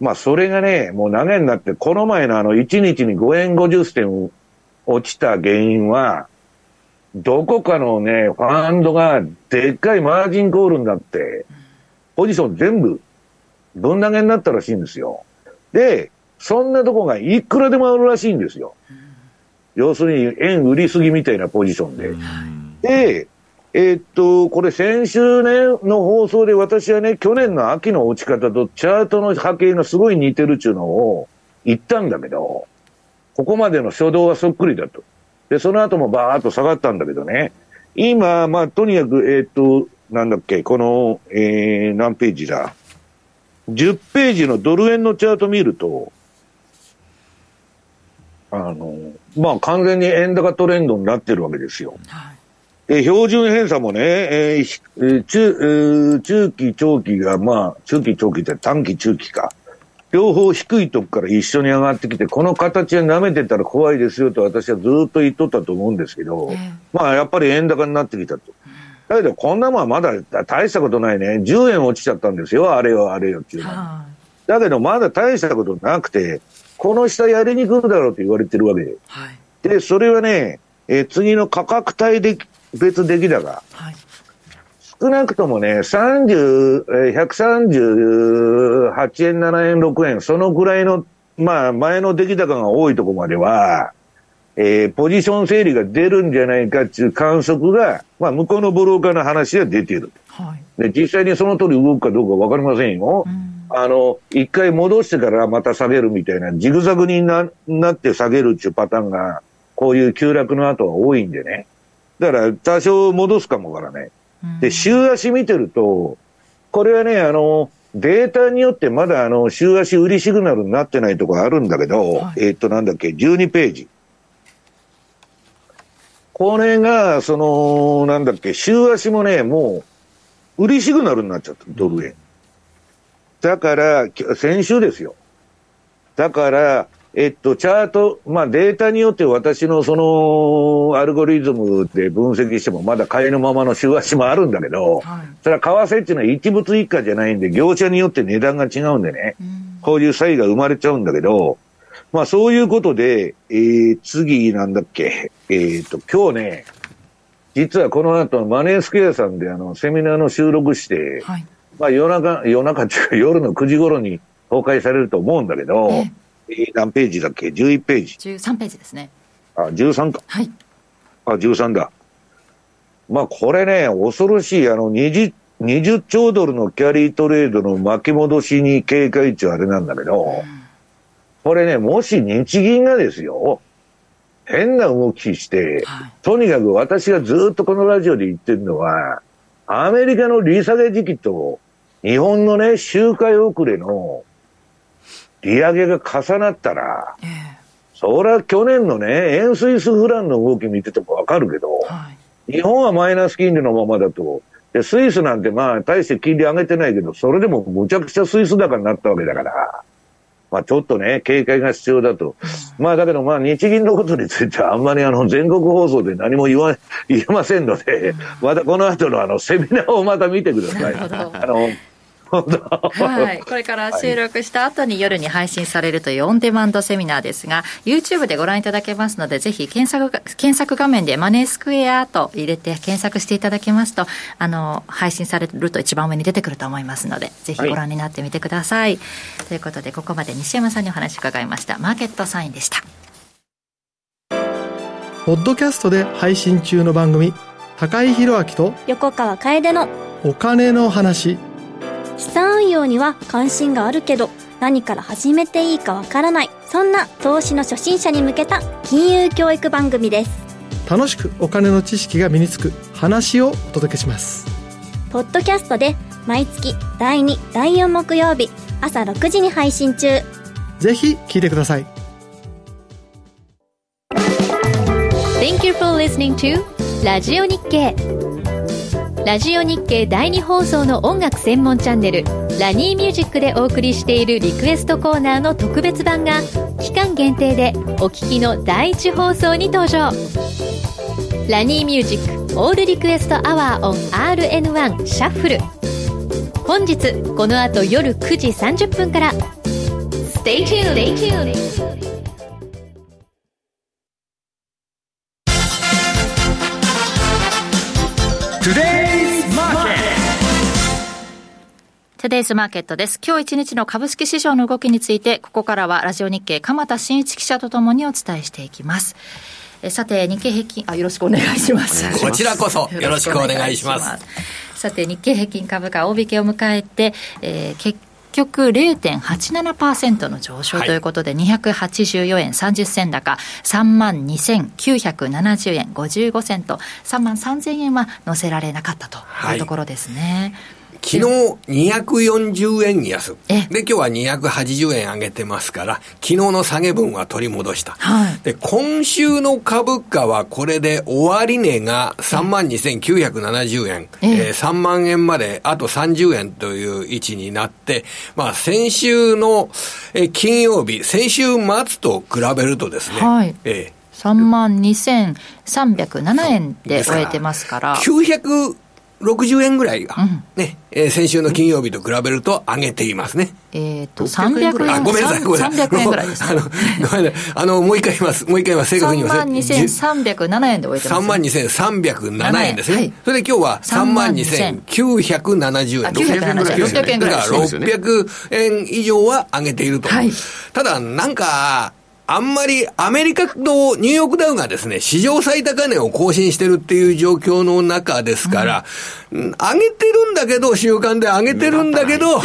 まあ、それがね、もう長年になって、この前のあの、1日に5円50銭落ちた原因は、どこかのね、ファンドがでっかいマージンコールになって、ポジション全部ぶん投げになったらしいんですよ。で、そんなとこがいくらでもあるらしいんですよ。要するに円売りすぎみたいなポジションで。で、えー、っと、これ先週ね、の放送で私はね、去年の秋の落ち方とチャートの波形がすごい似てるっていうのを言ったんだけど、ここまでの初動はそっくりだと。で、その後もバーっと下がったんだけどね、今、まあ、とにかく、えー、っと、なんだっけ、この、えー、何ページだ。10ページのドル円のチャート見ると、あの、まあ、完全に円高トレンドになってるわけですよ。はいで、標準偏差もね、えー、中、えー、中期、長期が、まあ、中期、長期って短期、中期か。両方低いとこから一緒に上がってきて、この形で舐めてたら怖いですよと私はずっと言っとったと思うんですけど、まあ、やっぱり円高になってきたと。だけど、こんなもんはまだ大したことないね。10円落ちちゃったんですよ。あれよ、あれよっていうのは。だけど、まだ大したことなくて、この下やりに来るだろうと言われてるわけで。はい、で、それはね、えー、次の価格帯で別出来高。はい、少なくともね、30、138円、7円、6円、そのぐらいの、まあ、前の出来高が多いところまでは、えー、ポジション整理が出るんじゃないかっていう観測が、まあ、向こうのブローカーの話で出ている。はい、で、実際にその通り動くかどうかわかりませんよ。うん、あの、一回戻してからまた下げるみたいな、ジグザグにななって下げるっていうパターンが、こういう急落の後は多いんでね。だから多少戻すかもわからない。で、週足見てると、これはね、あの、データによってまだあの、週足売りシグナルになってないとこあるんだけど、はい、えっと、なんだっけ、12ページ。これが、その、なんだっけ、週足もね、もう、売りシグナルになっちゃった、ドル円。だから、先週ですよ。だから、えっと、チャート、まあデータによって私のそのアルゴリズムで分析してもまだ買いのままの週足もあるんだけど、はい、それは為替っていうのは一物一家じゃないんで、業者によって値段が違うんでね、うん、こういう差異が生まれちゃうんだけど、まあそういうことで、えー、次なんだっけ、えっ、ー、と、今日ね、実はこの後マネースクエアさんであのセミナーの収録して、はい、まあ夜中、夜中っていうか *laughs* 夜の9時頃に公開されると思うんだけど、え何ページだっけ ?11 ページ。13ページですね。あ、13か。はい。あ、13だ。まあ、これね、恐ろしい、あの、20、20兆ドルのキャリートレードの巻き戻しに警戒値はあれなんだけど、うん、これね、もし日銀がですよ、変な動きして、はい、とにかく私がずっとこのラジオで言ってるのは、アメリカの利下げ時期と日本のね、周回遅れの利上げが重なったら、えー、それは去年のね、円スイスフランの動き見ててもわかるけど、はい、日本はマイナス金利のままだと、で、スイスなんてまあ、大して金利上げてないけど、それでもむちゃくちゃスイス高になったわけだから、まあちょっとね、警戒が必要だと。まあだけどまあ日銀のことについてはあんまりあの全国放送で何も言わ、言えませんので、またこの後のあのセミナーをまた見てください。あの、はい、これから収録した後に夜に配信されるというオンデマンドセミナーですが YouTube でご覧いただけますのでぜひ検索検索画面でマネースクエアと入れて検索していただきますとあの配信されると一番上に出てくると思いますのでぜひご覧になってみてください、はい、ということでここまで西山さんにお話伺いました。マーケットサインでした。ポッドキャストで配信中の番組高井宏明と横川楓のお金の話資産運用には関心があるけど何から始めていいかわからないそんな投資の初心者に向けた金融教育番組です。楽しくお金の知識が身につく話をお届けします。ポッドキャストで毎月第2第4木曜日朝6時に配信中。ぜひ聞いてください。Thank you for listening to ラジオ日経ラジオ日経第2放送の音楽専門チャンネルラニーミュージックでお送りしているリクエストコーナーの特別版が期間限定でお聞きの第1放送に登場ラニーミュージックオールリクエストアワー on RN1 シャッフル本日この後夜9時30分から Stay tuned! Stay tuned. トゥデイズマーケットです。今日一日の株式市場の動きについて、ここからはラジオ日経鎌田新一記者とともにお伝えしていきます。えさて、日経平均、あ、よろしくお願いします。*laughs* こちらこそ、よろしくお願いします。さて、日経平均株価、大引けを迎えて、えー、結局0.87%の上昇ということで、はい、284円30銭高、3万2970円55銭と、3万3000円は乗せられなかったというところですね。はい昨日240円安。で、今日は280円上げてますから、昨日の下げ分は取り戻した。はい、で、今週の株価はこれで終値が32,970円。ええー、3万円まであと30円という位置になって、まあ先週の、え金曜日、先週末と比べるとですね、はい、えー、3万2307円で終えてますから。900 60円ぐらいが、ね、うん、えー、先週の金曜日と比べると上げていますね。えっ、と、300円。ごめんなさい、ごめんなさい。300円ぐらいです、ね、*laughs* あの、ごめんなさい。あの、もう一回言います。もう一回言います。正確に言います。32,307円で終えてます、ね。32,307円ですね。はい、それで今日は32,970円。970円ぐらいです、ね。600円ぐらい。だから600円以上は上げていると。はい、ただ、なんか、あんまりアメリカのニューヨークダウがですね、史上最高値を更新してるっていう状況の中ですから、うん、上げてるんだけど、週間で上げてるんだけど、ね、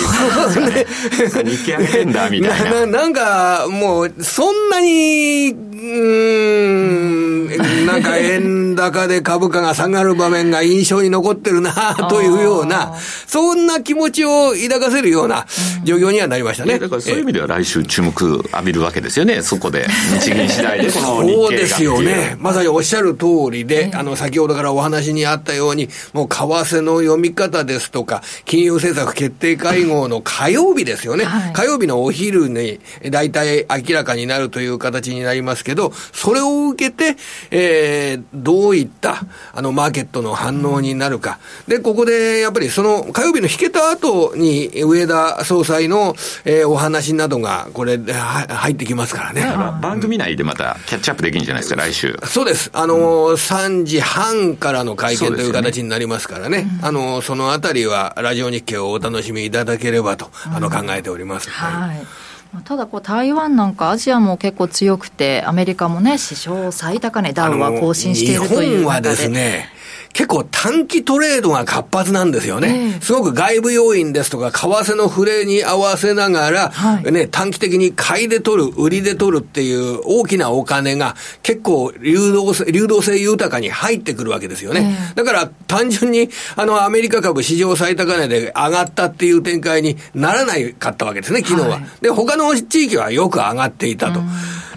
日経上げてんだ、みたいな。ななんか、もう、そんなに、うん、*laughs* なんか円高で株価が下がる場面が印象に残ってるな、*laughs* というような、そんな気持ちを抱かせるような状況にはなりましたね。だからそういう意味では来週注目浴びるわけですよね、そこで、日銀次第で、*laughs* このそうですよね。まさにおっしゃる通りで、あの、先ほどからお話にあったように、もう為替の読み方ですとか、金融政策決定会合の火曜日ですよね。はい、火曜日のお昼に、大体明らかになるという形になりますけど、それを受けて、えー、どういった、あの、マーケットの反応になるか。で、ここで、やっぱりその、火曜日の引けた後に、上田総裁の、えー、お話などが、これ、入ってきますからね。番組内でまたキャッチアップできるんじゃないですか、来週。そうです。あのー、うん、3時半からの会見という形になりますからね。ねあのー、そのあたりは、ラジオ日経をお楽しみいただければと、あの、考えております。はい。ただこう、台湾なんかアジアも結構強くて、アメリカもね、史上最高値、ダウンは更新しているという日本はですね、結構短期トレードが活発なんですよね。すごく外部要因ですとか、為替の触れに合わせながら、はい、ね、短期的に買いで取る、売りで取るっていう大きなお金が結構流動性、流動性豊かに入ってくるわけですよね。だから単純に、あの、アメリカ株史上最高値で上がったっていう展開にならないかったわけですね、昨日は。はい、で、他の地域はよく上がっていたと。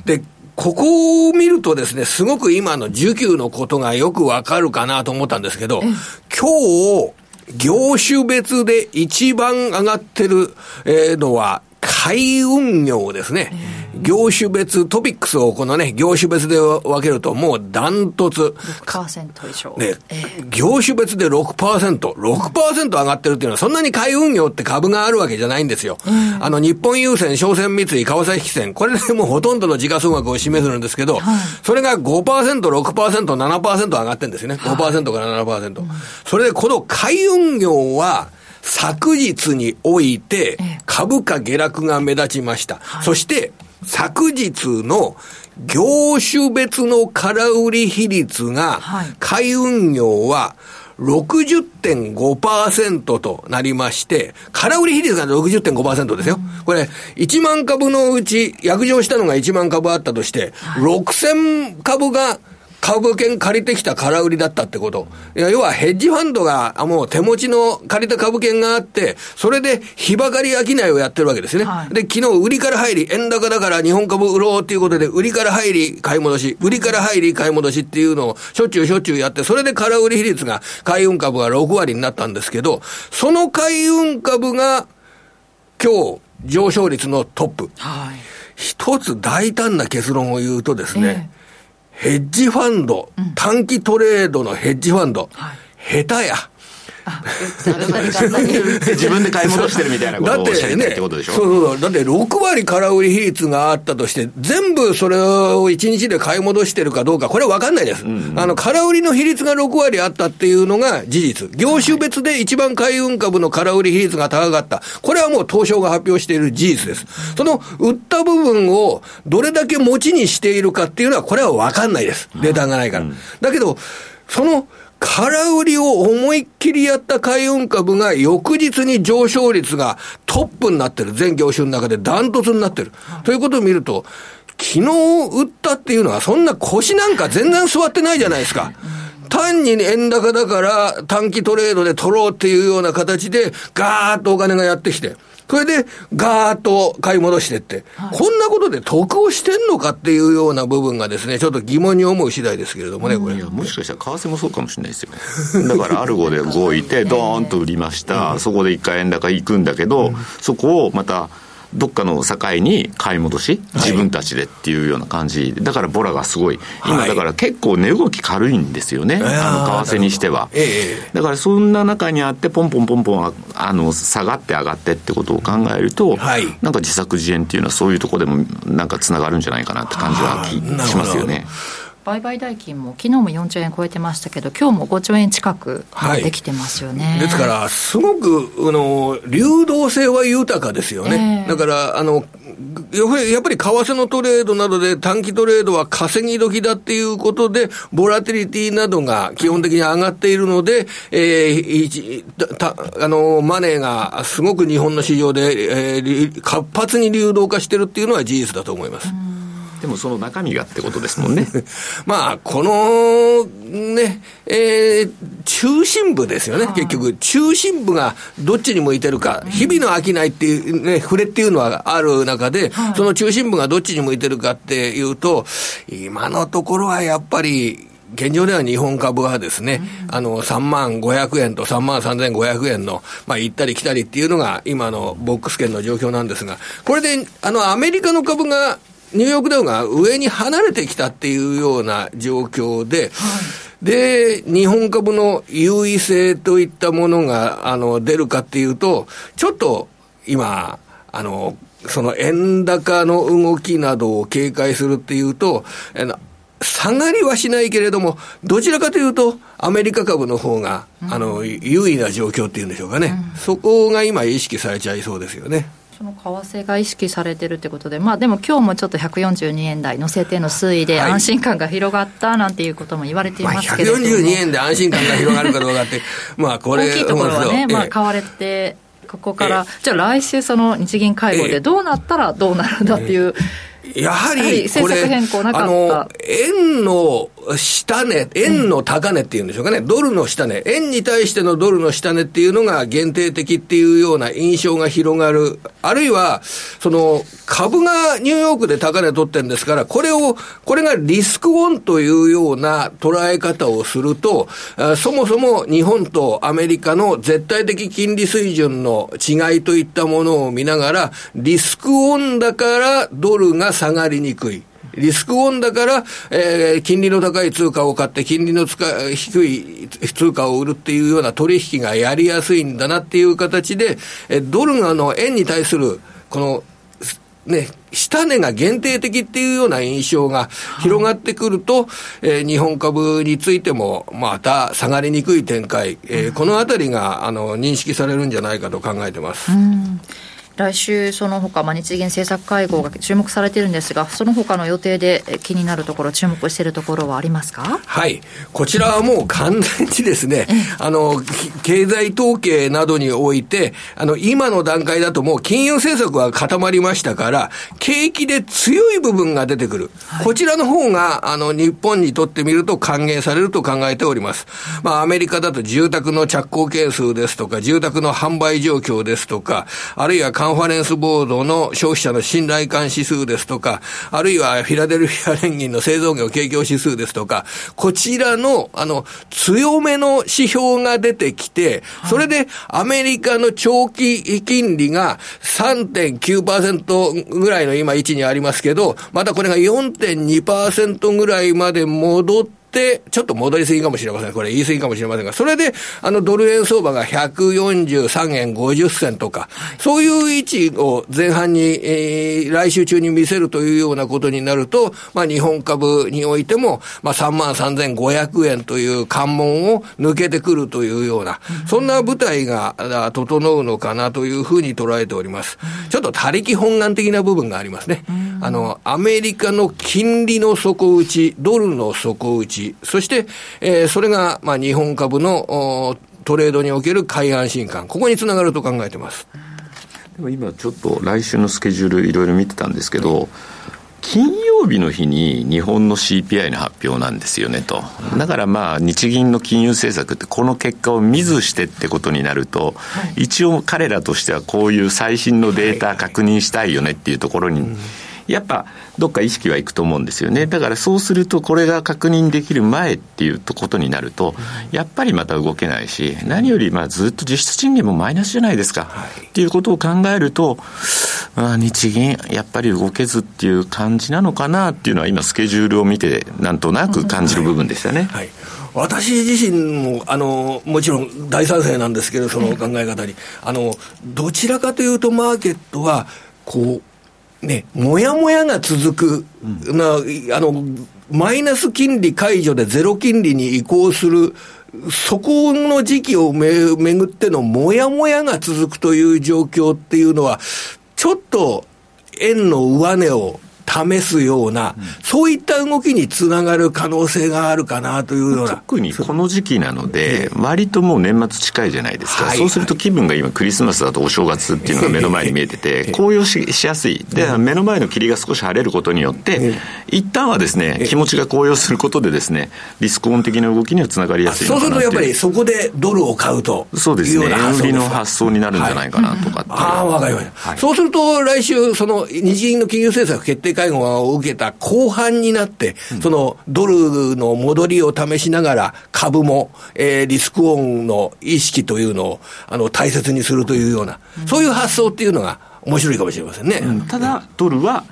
で、ここを見るとですね、すごく今の需給のことがよくわかるかなと思ったんですけど、今日、業種別で一番上がってるのは、海運業ですね。業種別、トピックスをこのね、業種別で分けるともうダントツ。6%以上。ね、えー、業種別で6%、6%上がってるっていうのはそんなに海運業って株があるわけじゃないんですよ。うん、あの、日本郵船、商船三井、川崎汽船、これでもうほとんどの時価総額を示すんですけど、はい、それが5%、6%、7%上がってるんですよね。5%から7%。はい、それでこの海運業は、昨日において、株価下落が目立ちました。はい、そして、昨日の業種別の空売り比率が、海運業は60.5%となりまして、空売り比率が60.5%ですよ。これ、1万株のうち、約定したのが1万株あったとして、6000株が株券借りてきた空売りだったってこと。いや要はヘッジファンドがもう手持ちの借りた株券があって、それで日ばかり商いをやってるわけですね。はい、で、昨日売りから入り、円高だから日本株売ろうっていうことで、売りから入り、買い戻し、売りから入り、買い戻しっていうのをしょっちゅうしょっちゅうやって、それで空売り比率が、海運株が6割になったんですけど、その海運株が、今日、上昇率のトップ。はい、一つ大胆な結論を言うとですね、えー、ヘッジファンド、うん、短期トレードのヘッジファンド、はい、下手や。*laughs* 自分で買い戻してるみたいなことをおっしゃりたいってことでしょ、ね、そうそう。だって6割空売り比率があったとして、全部それを1日で買い戻してるかどうか、これは分かんないです、うんうん、あの空売りの比率が6割あったっていうのが事実、業種別で一番海運株の空売り比率が高かった、これはもう東証が発表している事実です。その売った部分をどれだけ持ちにしているかっていうのは、これは分かんないです、データがないから。だけど、その空売りを思いっきりやった海運株が翌日に上昇率がトップになってる。全業種の中でダントツになってる。ということを見ると、昨日売ったっていうのはそんな腰なんか全然座ってないじゃないですか。単に円高だから短期トレードで取ろうっていうような形でガーッとお金がやってきて。それで、ガーッと買い戻してって、はい、こんなことで得をしてんのかっていうような部分がですね、ちょっと疑問に思う次第ですけれどもね、これ。もしかしたら為替もそうかもしれないですよね。だからアルゴで動いて、ドーンと売りました。そこで一回円高行くんだけど、そこをまた、どっかの境に買い戻し、自分たちでっていうような感じ、だからボラがすごい、今、だから結構値動き軽いんですよね、あの為替にしては。だからそんな中にあって、ポンポンポンポンあの下がって上がってってことを考えると、なんか自作自演っていうのは、そういうところでもなんかつながるんじゃないかなって感じはしますよね。売買代金も昨日も4兆円超えてましたけど、今日も5兆円近くできてますよね、はい、ですから、すごくあの流動性は豊かですよね、えー、だからあのやっぱり為替のトレードなどで短期トレードは稼ぎ時だっていうことで、ボラティリティなどが基本的に上がっているので、えー、たあのマネーがすごく日本の市場で、えー、活発に流動化してるっていうのは事実だと思います。でもその中身がってことですもんね。*laughs* まあ、この、ね、えー、中心部ですよね、結局。中心部がどっちに向いてるか、日々の商いっていう、ね、触れっていうのはある中で、その中心部がどっちに向いてるかっていうと、今のところはやっぱり、現状では日本株はですね、うん、あの、3万500円と3万3500円の、まあ、行ったり来たりっていうのが、今のボックス圏の状況なんですが、これで、あの、アメリカの株がニューヨークダウが上に離れてきたっていうような状況で、はい、で、日本株の優位性といったものが、あの、出るかっていうと、ちょっと今、あの、その円高の動きなどを警戒するっていうと、下がりはしないけれども、どちらかというと、アメリカ株の方が、うん、あの、優位な状況っていうんでしょうかね、うん、そこが今意識されちゃいそうですよね。その為替が意識されてるってことで、まあ、でも今日もちょっと142円台乗せての推移で安心感が広がったなんていうことも言われていますけれども、まあ、142円で安心感が広がるかどうかって、*laughs* まあこれ大きいところはね、まあ、買われて、ここから、じゃあ来週、その日銀会合でどうなったらどうなるんだっていう。やはり、これ、あの、円の下値、円の高値っていうんでしょうかね、ドルの下値、円に対してのドルの下値っていうのが限定的っていうような印象が広がる。あるいは、その、株がニューヨークで高値取ってるんですから、これを、これがリスクオンというような捉え方をすると、そもそも日本とアメリカの絶対的金利水準の違いといったものを見ながら、リスクオンだからドルが下がりにくい。リスクオンだから、えー、金利の高い通貨を買って、金利の低い通貨を売るっていうような取引がやりやすいんだなっていう形で、えドルがの円に対する、この、ね、下値が限定的っていうような印象が広がってくると、はい、えー、日本株についてもまた下がりにくい展開、えー、このあたりがあの認識されるんじゃないかと考えてます。来週、その他、まあ、日銀政策会合が注目されているんですが、その他の予定で気になるところ、注目しているところはありますか？はい。こちらはもう完全にですね、あの、経済統計などにおいて、あの、今の段階だともう金融政策は固まりましたから、景気で強い部分が出てくる。はい、こちらの方が、あの、日本にとってみると歓迎されると考えております。まあ、アメリカだと住宅の着工件数ですとか、住宅の販売状況ですとか、あるいはカンファレンスボードの消費者の信頼感指数ですとか、あるいはフィラデルフィア連銀の製造業景況指数ですとか、こちらの、あの、強めの指標が出てきて、それでアメリカの長期金利が3.9%ぐらいの今位置にありますけど、またこれが4.2%ぐらいまで戻って、ちょっと戻りすぎかもしれません。これ言い過ぎかもしれませんが、それで、あの、ドル円相場が143円50銭とか、そういう位置を前半に、えー、来週中に見せるというようなことになると、まあ、日本株においても、まあ、3万3500円という関門を抜けてくるというような、そんな舞台が整うのかなというふうに捉えております。ちょっと他力本願的な部分がありますね。あの、アメリカの金利の底打ち、ドルの底打ち、そして、えー、それが、まあ、日本株のトレードにおける買い安心感、ここにつながると考えてます。でも今ちょっと来週のスケジュールいろいろ見てたんですけど、金曜日の日に日本の CPI の発表なんですよねと。だからまあ日銀の金融政策ってこの結果を見ずしてってことになると、一応彼らとしてはこういう最新のデータ確認したいよねっていうところに、やっぱどっか意識はいくと思うんですよね。だからそうするとこれが確認できる前っていうことになると、やっぱりまた動けないし、何よりまあずっと実質賃金もマイナスじゃないですか。っていうことを考えると、まあ、日銀、やっぱり動けずっていう感じなのかなっていうのは今スケジュールを見てなんとなく感じる部分でしたね。はい、はい私自身も、あの、もちろん大賛成なんですけど、その考え方に。あの、どちらかというとマーケットは、こう、ね、もやもやが続く、うん、なあの、マイナス金利解除でゼロ金利に移行する、そこの時期をめめぐってのもやもやが続くという状況っていうのは、ちょっと円の上値を試すような、うん、そういった動きにつながる可能性があるかなというような。特にこの時期なので、割ともう年末近いじゃないですか、はい、そうすると気分が今、クリスマスだとお正月っていうのが *laughs* 目の前に見えてて、紅葉ししやすい、で目の前の霧が少し晴れることによって、一旦はですね気持ちが高揚することで、ですねリスクオン的な動きにはつながりやすいそうするとやっぱりそこでドルを買うとそうですね、円売りの発想になるんじゃないかなとかって、はい、ああ、わかりました、はい、そうすると来週、その日銀の金融政策決定会合を受けた後半になって、うん、そのドルの戻りを試しながら、株も、えー、リスクオンの意識というのをあの大切にするというような、うん、そういう発想っていうのが、面白いかもしれませんね、うん、ただ、ドルは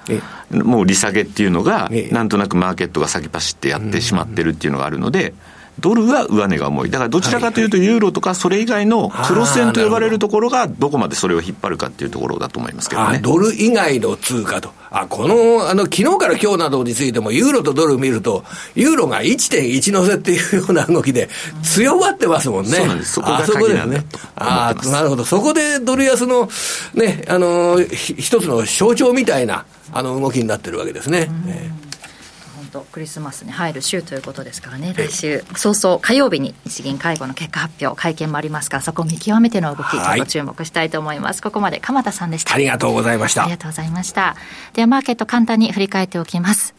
もう利下げっていうのが、なんとなくマーケットが先走ってやってしまってるっていうのがあるので、ドルは上値が重い。だからどちらかというと、ユーロとかそれ以外のクロス円と呼ばれるところが、どこまでそれを引っ張るかっていうところだと思いますけどね。ドル以外の通貨と。あ、この、あの、昨日から今日などについても、ユーロとドル見ると、ユーロが1.1乗せっていうような動きで、強まってますもんね。そうなんです。そこが鍵なんだとああ、なるほど。そこでドル安の、ね、あの、一つの象徴みたいな、あの、動きになってるわけですね。えーとクリスマスに入る週ということですからね、来週早々火曜日に日銀会合の結果発表、会見もありますから、そこを見極めての動き、ちょっと注目したいと思います。ここまで鎌田さんでした。ありがとうございました。ありがとうございました。では、マーケット簡単に振り返っておきます。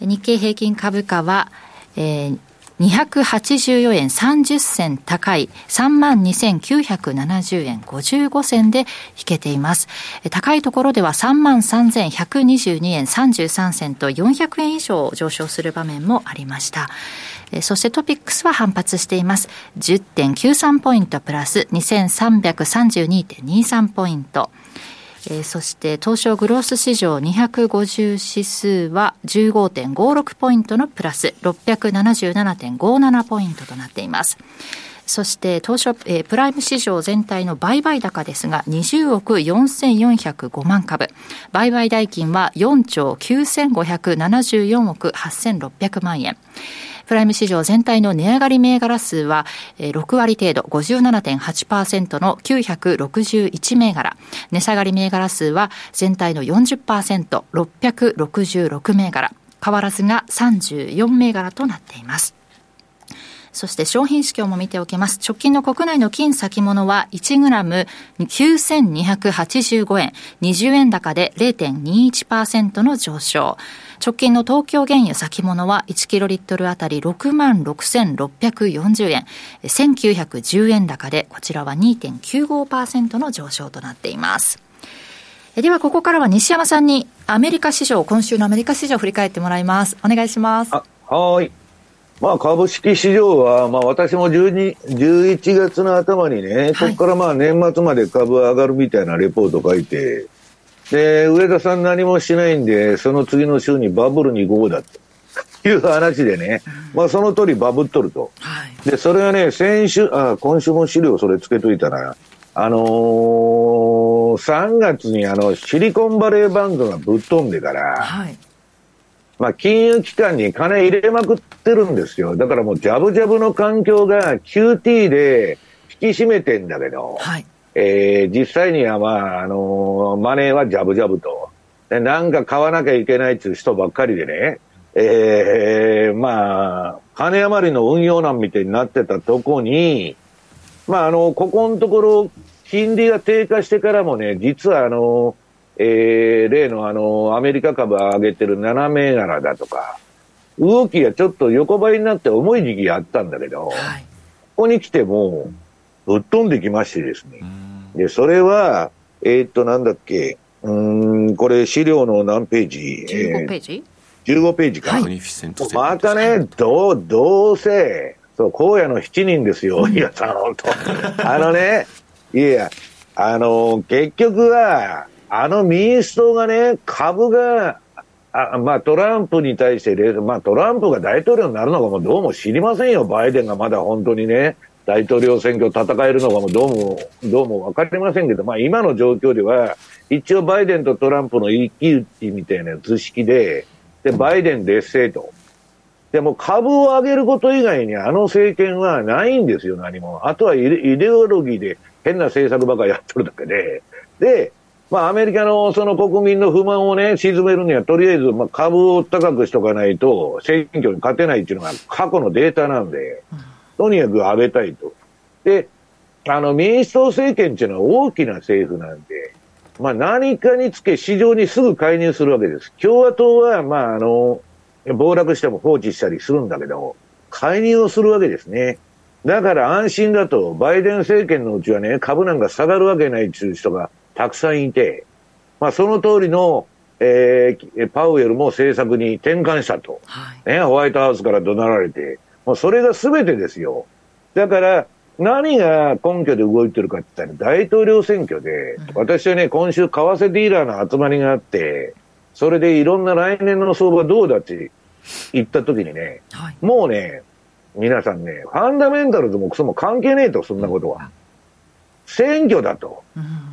日経平均株価は、えー、284円30銭高い32,970円55銭で引けています。高いところでは33,122円33銭と400円以上上昇する場面もありました。そしてトピックスは反発しています。10.93ポイントプラス2332.23ポイント。えー、そして東証グロース市場250指数は15.56ポイントのプラス677.57ポイントとなっています。そして東証、えー、プライム市場全体の売買高ですが20億4405万株売買代金は4兆9574億8600万円プライム市場全体の値上がり銘柄数は、6割程度、57.8%の961銘柄。値下がり銘柄数は全体の40%、666銘柄。変わらずが34銘柄となっています。そして商品指標も見ておきます。直近の国内の金先物は1グラム9285円、20円高で0.21%の上昇。直近の東京原油先物は1キロリットルあたり6万6640円、1910円高でこちらは2.95%の上昇となっています。ではここからは西山さんにアメリカ市場、今週のアメリカ市場を振り返ってもらいます。お願いします。はい。まあ、株式市場は、まあ、私も12 11月の頭にね、ここからまあ年末まで株上がるみたいなレポート書いて、で、上田さん何もしないんで、その次の週にバブルに行こうだという話でね、まあ、その通りバブっとると。で、それはね、先週、あ、今週も資料それつけといたな。あのー、3月にあの、シリコンバレーバンドがぶっ飛んでから、はい、まあ、金融機関に金入れまくってるんですよ。だからもう、ジャブジャブの環境が QT で引き締めてんだけど、はい、えー、実際にはまあ、あのー、マネーはジャブジャブと。で、なんか買わなきゃいけないっていう人ばっかりでね、えー、まあ、金余りの運用難みたいになってたとこに、まあ、あの、ここのところ、金利が低下してからもね、実はあの、えー、例のあの、アメリカ株上げてる7銘柄だとか、動きがちょっと横ばいになって重い時期があったんだけど、はい、ここに来ても、ぶっ飛んできましてですね。で、それは、えー、っと、なんだっけ、うん、これ資料の何ページ ?15 ページ、えー、?15 ページか。はい、またね、どう、どうせ、そう、荒野の7人ですよ、いやさん、本当あのね、いや、あの、結局は、あの民主党がね、株が、あまあ、トランプに対して、まあ、トランプが大統領になるのかもどうも知りませんよ。バイデンがまだ本当にね、大統領選挙戦えるのかもどうも、どうもわかりませんけど、まあ、今の状況では、一応バイデンとトランプの一騎打ちみたいな図式で、で、バイデン劣勢と。でも株を上げること以外にあの政権はないんですよ、何も。あとはイデオロギーで変な政策ばかりやってるだけで。で、まあ、アメリカのその国民の不満をね、鎮めるには、とりあえず、まあ、株を高くしとかないと、選挙に勝てないっていうのが過去のデータなんで、とにかく上げたいと。で、あの、民主党政権っていうのは大きな政府なんで、まあ、何かにつけ市場にすぐ介入するわけです。共和党は、まあ、あの、暴落しても放置したりするんだけど、介入をするわけですね。だから安心だと、バイデン政権のうちはね、株なんか下がるわけないっていう人がたくさんいて、まあ、その通りの、えー、パウエルも政策に転換したと。はい、ね、ホワイトハウスから怒鳴られて、もうそれが全てですよ。だから、何が根拠で動いてるかって言ったら、大統領選挙で、うん、私はね、今週、為替ディーラーの集まりがあって、それでいろんな来年の相場どうだって言った時にね、はい、もうね、皆さんね、ファンダメンタルズもクソも関係ねえと、そんなことは。選挙だと。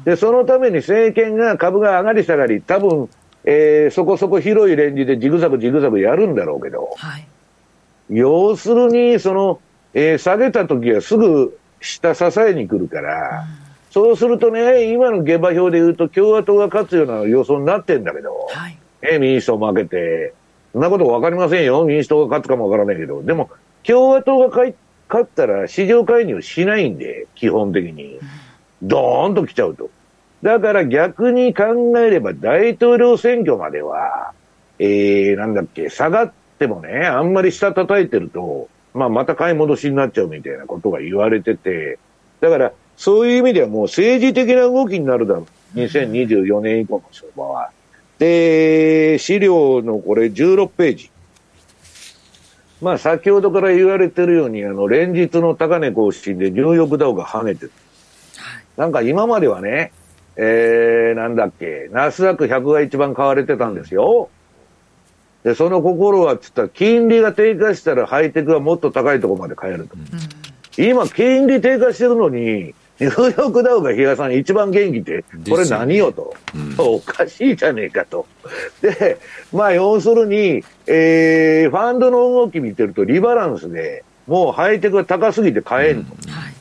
で、そのために政権が株が上がり下がり、多分、えー、そこそこ広いレンジでジグザグジグザグやるんだろうけど、はい、要するに、その、えー、下げた時はすぐ下支えに来るから、うん、そうするとね、今の下馬評で言うと共和党が勝つような予想になってんだけど、はい、えー、民主党負けて、そんなことわかりませんよ。民主党が勝つかもわからないけど、でも、共和党が勝ったら市場介入しないんで、基本的に。うんドーンと来ちゃうと。だから逆に考えれば大統領選挙までは、えー、なんだっけ、下がってもね、あんまり下叩いてると、まあまた買い戻しになっちゃうみたいなことが言われてて、だからそういう意味ではもう政治的な動きになるだろう。2024年以降の相場は。で、資料のこれ16ページ。まあ先ほどから言われてるように、あの、連日の高値更新でニューヨークダウが跳ねてる。なんか今まではね、えー、なんだっけ、ナスダック100が一番買われてたんですよ。で、その心は、つったら、金利が低下したらハイテクはもっと高いところまで買えると。うん、今、金利低下してるのに、ニューヨークダウが比嘉さん一番元気って、これ何よと、うん、おかしいじゃねえかと。で、まあ要するに、えー、ファンドの動き見てるとリバランスで、もうハイテクが高すぎて買えんと。うんはい、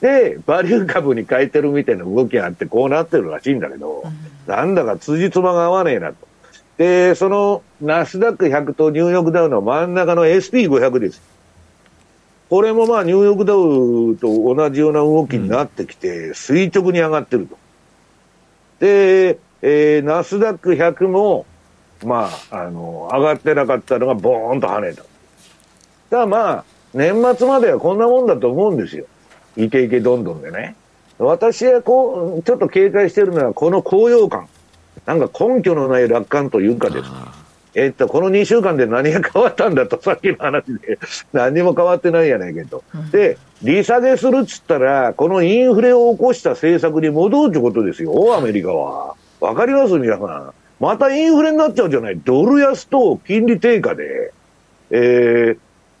で、バリュー株に変えてるみたいな動きがあって、こうなってるらしいんだけど、うん、なんだか辻褄が合わねえなと。で、そのナスダック100とニューヨークダウの真ん中の SP500 です。これもまあニューヨークダウと同じような動きになってきて、垂直に上がってると。で、えー、ナスダック100も、まあ、あの、上がってなかったのがボーンと跳ねた。だからまあ、年末まではこんなもんだと思うんですよ。イケイケどんどんでね。私はこう、ちょっと警戒してるのはこの高揚感。なんか根拠のない楽観というかですね。えっと、この2週間で何が変わったんだと、*laughs* さっきの話で、何も変わってないやないけど。で、利下げするっつったら、このインフレを起こした政策に戻るってことですよ、アメリカは。わかります？皆さん。またインフレになっちゃうじゃない。ドル安と金利低下で、えー、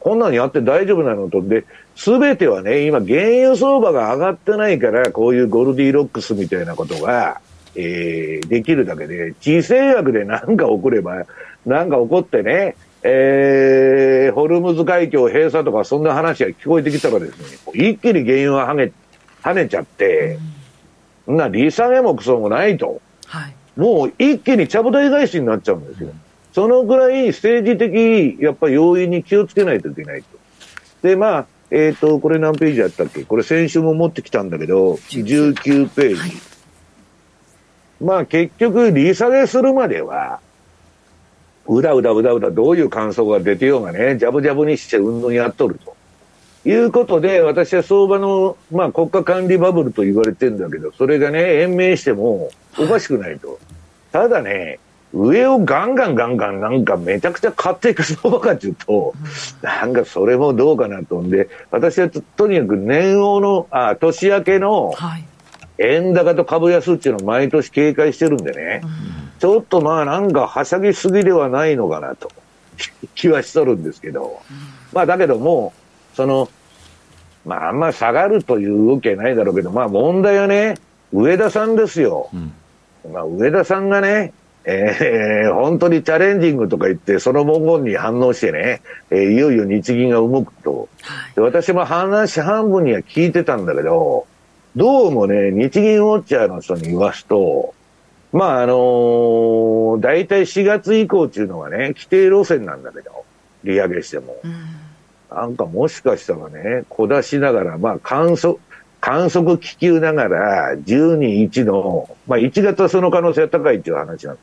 こんなにやって大丈夫なのと。で、すべてはね、今、原油相場が上がってないから、こういうゴルディロックスみたいなことが、えー、できるだけで、地政学で何か起これば、なんか起こってね、えー、ホルムズ海峡閉鎖とかそんな話が聞こえてきたらですね、一気に原油が跳ね、跳ねちゃって、そ、んな利下げもクソもないと。はい、もう一気にちゃぶ台返しになっちゃうんですよ。そのぐらい政治的、やっぱり要因に気をつけないといけないと。で、まあ、えっ、ー、と、これ何ページやったっけ？これ先週も持ってきたんだけど、19ページ。はい、まあ結局、利下げするまでは、うだうだうだうだどういう感想が出てようがね、ジャブジャブにして運動やっとると。いうことで、私は相場の、まあ、国家管理バブルと言われてるんだけど、それがね、延命してもおかしくないと。ただね、上をガンガンガンガンなんかめちゃくちゃ買っていく相場かっていうと、なんかそれもどうかなと。んで、私はとにかく年王の、あ、年明けの、円高と株安っていうのを毎年警戒してるんでね、ちょっとまあなんかはしゃぎすぎではないのかなと気はしとるんですけど、まあだけども、その、まああんま下がるという動きはないだろうけど、まあ問題はね、上田さんですよ。うん、まあ上田さんがね、えー、本当にチャレンジングとか言って、その文言に反応してね、えー、いよいよ日銀が動くと。はい、私も話半分には聞いてたんだけど、どうもね、日銀ウォッチャーの人に言わすと、まああのー、大体4月以降っていうのはね、規定路線なんだけど、利上げしても。うん、なんかもしかしたらね、小出しながら、まあ観測、観測気球ながら、12、1の、まあ1月はその可能性が高いっていう話なん。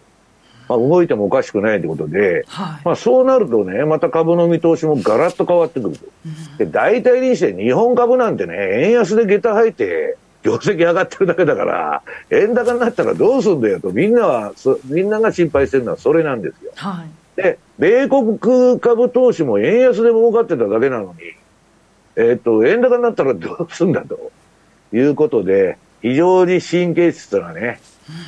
まあ、動いてもおかしくないということで、はい、まあ、そうなるとね、また株の見通しもガラッと変わってくると。うん、で、大体にして日本株なんてね、円安で下駄履いて、業績上がってるだけだから、円高になったらどうすんだよと、みんなは、みんなが心配してるのはそれなんですよ。はい、で、米国株投資も円安で儲かってただけなのに、えっ、と、円高になったらどうすんだということで、非常に神経質なね、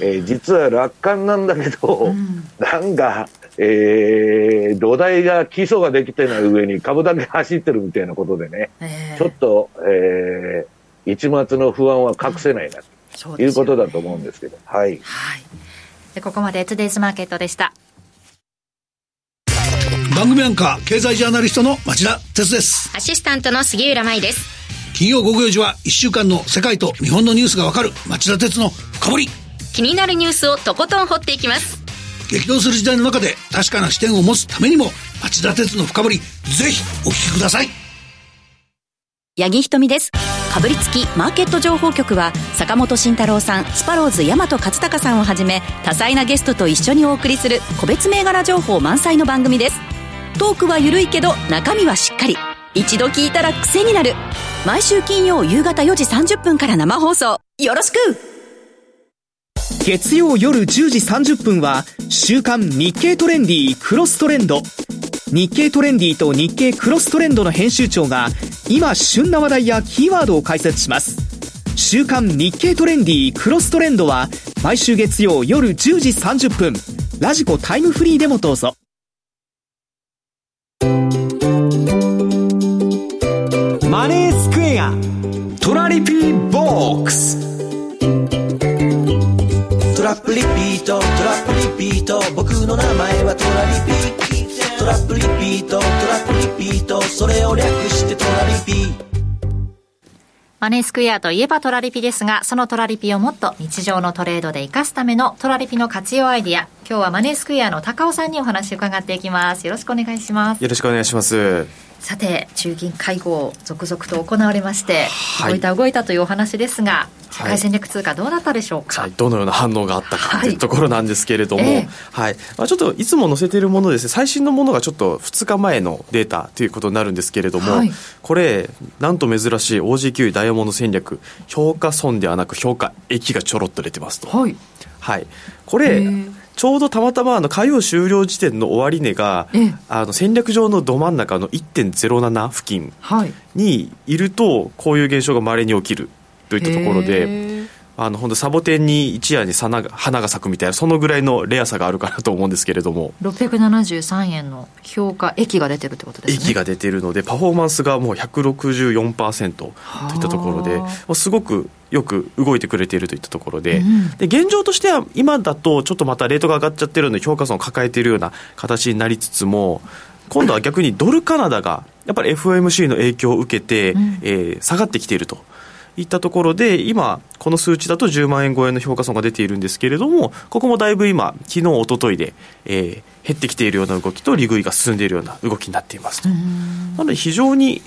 えー、実は楽観なんだけど、うん、なんか、えー、土台が基礎ができてない上に株だけ走ってるみたいなことでね、えー、ちょっと、えー、一末の不安は隠せないな、ということだと思うんですけど、はい。はい。でここまでトゥデイズマーケットでした。番組アンカー、経済ジャーナリストの町田哲です。アシスタントの杉浦舞です。金曜午後4時は1週間の世界と日本のニュースがわかる町田哲の深掘り。気になるニュースをとことん掘っていきます。激動する時代の中で確かな視点を持つためにも町田鉄の深掘りぜひお聞きください。八木ひとみです。かぶりつきマーケット情報局は坂本慎太郎さんスパローズ大和勝孝さんをはじめ多彩なゲストと一緒にお送りする個別銘柄情報満載の番組です。トークは緩いけど中身はしっかり。一度聞いたら癖になる。毎週金曜夕方4時30分から生放送。よろしく月曜夜10時30分は週刊日経トレンディクロストレンド。日経トレンディと日経クロストレンドの編集長が今旬な話題やキーワードを解説します。週刊日経トレンディクロストレンドは毎週月曜夜10時30分。ラジコタイムフリーでもどうぞ。マネースクエアトラリピボックス。トラップリピートトラップリピート僕の名前はトラリピトラップリピートトラップリピートそれを略してトラリピマネースクエアといえばトラリピですが、そのトラリピをもっと日常のトレードで活かすためのトラリピの活用アイディア。今日はマネースクエアの高尾さんにお話を伺っていきます。よろしくお願いします。よろしくお願いします。さて中銀会合続々と行われまして、はい、動いた動いたというお話ですが世界戦略通貨どうだったでしょうか、はい、どのような反応があったかというところなんですけれども、はい、はい、まあ、ちょっといつも載せているものですね最新のものがちょっと2日前のデータということになるんですけれども、これなんと珍しい OG9 ダイヤモンド戦略評価損ではなく評価益がちょろっと出てますと。はい、はい、これちょうどたまたまあの火曜終了時点の終値が、あの戦略上のど真ん中の1.07付近にいると、こういう現象がまれに起きるといったところで。あの本当サボテンに一夜に花が花が咲くみたいなそのぐらいのレアさがあるかなと思うんですけれども。673円の評価益が出てるってことですね。益が出てるのでパフォーマンスがもう164%といったところですごくよく動いてくれているといったところでうん、で現状としては今だとちょっとまたレートが上がっちゃってるので評価損を抱えているような形になりつつも今度は逆にドルカナダがやっぱり FOMC の影響を受けて、うん、えー、下がってきていると。いったところで、今、この数値だと10万円超えの評価損が出ているんですけれども、ここもだいぶ今、昨日一昨日で、えー、減ってきているような動きと、利食いが進んでいるような動きになっていますと。なので、非常に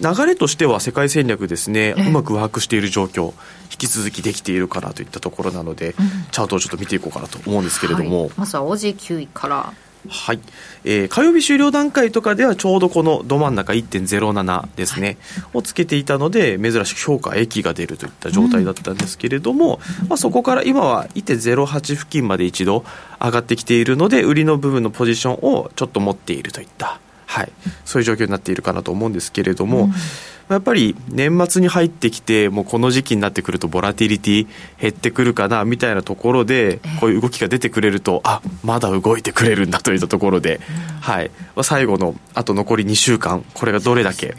流れとしては世界戦略ですね、うまく把握している状況、引き続きできているかなといったところなので、うん、チャートをちょっと見ていこうかなと思うんですけれども。はい、まずは OG9 位から。はい、えー、火曜日終了段階とかではちょうどこのど真ん中1.07ですね、をつけていたので珍しく評価益が出るといった状態だったんですけれども、うん、まあ、そこから今は1.08付近まで一度上がってきているので売りの部分のポジションをちょっと持っているといった、はい、そういう状況になっているかなと思うんですけれども、うん。やっぱり年末に入ってきて、もうこの時期になってくると、ボラティリティ減ってくるかなみたいなところで、こういう動きが出てくれると、あまだ動いてくれるんだといったところで、はい、最後のあと残り2週間、これがどれだけ。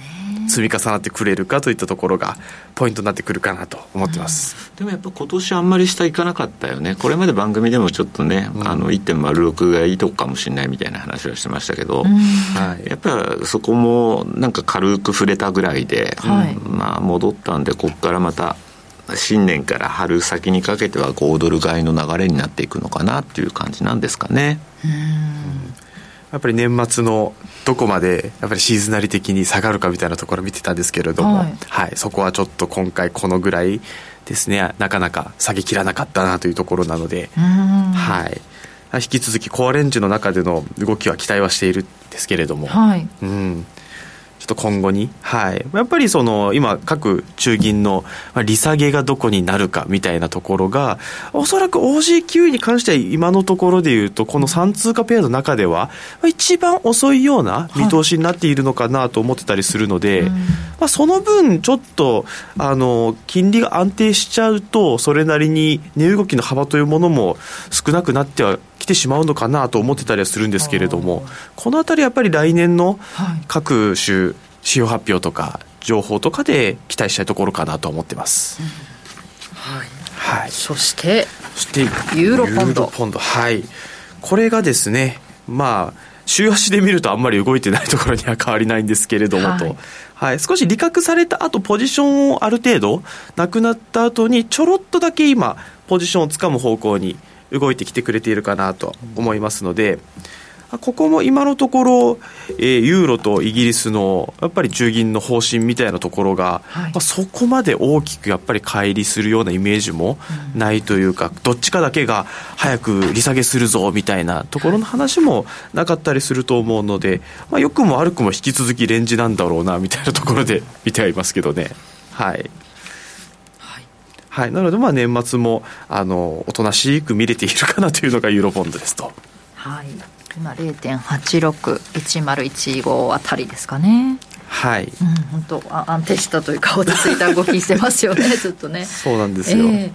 積み重なってくれるかといったところがポイントになってくるかなと思ってます、うん、でもやっぱ今年あんまり下行かなかったよね。これまで番組でもちょっとね、うん、あの1.06がいいとこかもしれないみたいな話はしてましたけど、うん、はい、やっぱそこもなんか軽く触れたぐらいで、はい、まあ戻ったんでここからまた新年から春先にかけては5ドル買いの流れになっていくのかなっていう感じなんですかね。やっぱり年末のどこまでやっぱりシーズナリ的に下がるかみたいなところを見てたんですけれども、はい、はい、そこはちょっと今回このぐらいですね。なかなか下げきらなかったなというところなので、はい、引き続きコアレンジの中での動きは期待はしているんですけれども、はい、うんちょっと今後に、はい、やっぱりその今、各中銀の利下げがどこになるかみたいなところが、おそらく OG9 に関しては今のところでいうと、この3通貨ペアの中では、一番遅いような見通しになっているのかなと思ってたりするので、はい、まあ、その分、ちょっとあの金利が安定しちゃうと、それなりに値動きの幅というものも少なくなっては来てしまうのかなと思ってたりはするんですけれども、このあたりやっぱり来年の各種指標発表とか情報とかで期待したいところかなと思ってます。うん、はい、はい、そしてそしてユーロポンド。ポンド。はい。これがですねまあ週足で見るとあんまり動いてないところには変わりないんですけれどもと、はい、はい、少し利確された後ポジションをある程度なくなった後にちょろっとだけ今ポジションをつかむ方向に動いてきてくれているかなと思いますので、ここも今のところ、えー、ユーロとイギリスのやっぱり中銀の方針みたいなところが、はい、まあ、そこまで大きくやっぱり乖離するようなイメージもないというか、うん、どっちかだけが早く利下げするぞみたいなところの話もなかったりすると思うので、まあ、良くも悪くも引き続きレンジなんだろうなみたいなところで見てはいますけどね。はいはい、なのでまあ年末もあのおとなしく見れているかなというのがユーロボンドですと。はい今0.861015あたりですかね。はい、うん、本当安定したというか落ち着いた動きしてますよね *laughs* ずっとね。そうなんですよ。えー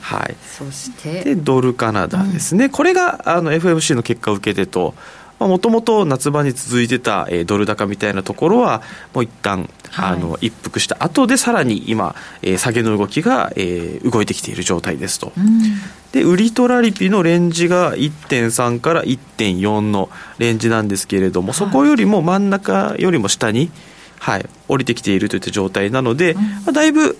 はい、そしてでドルカナダですね、うん、これがあの FMC の結果を受けてともともと夏場に続いてた、えー、ドル高みたいなところはもう一旦あの一服した後でさらに今、えー、下げの動きが、えー、動いてきている状態ですと。で売りトラリピのレンジが1.3から1.4のレンジなんですけれども、そこよりも真ん中よりも下に、はい、降りてきているといった状態なので、まあ、だいぶ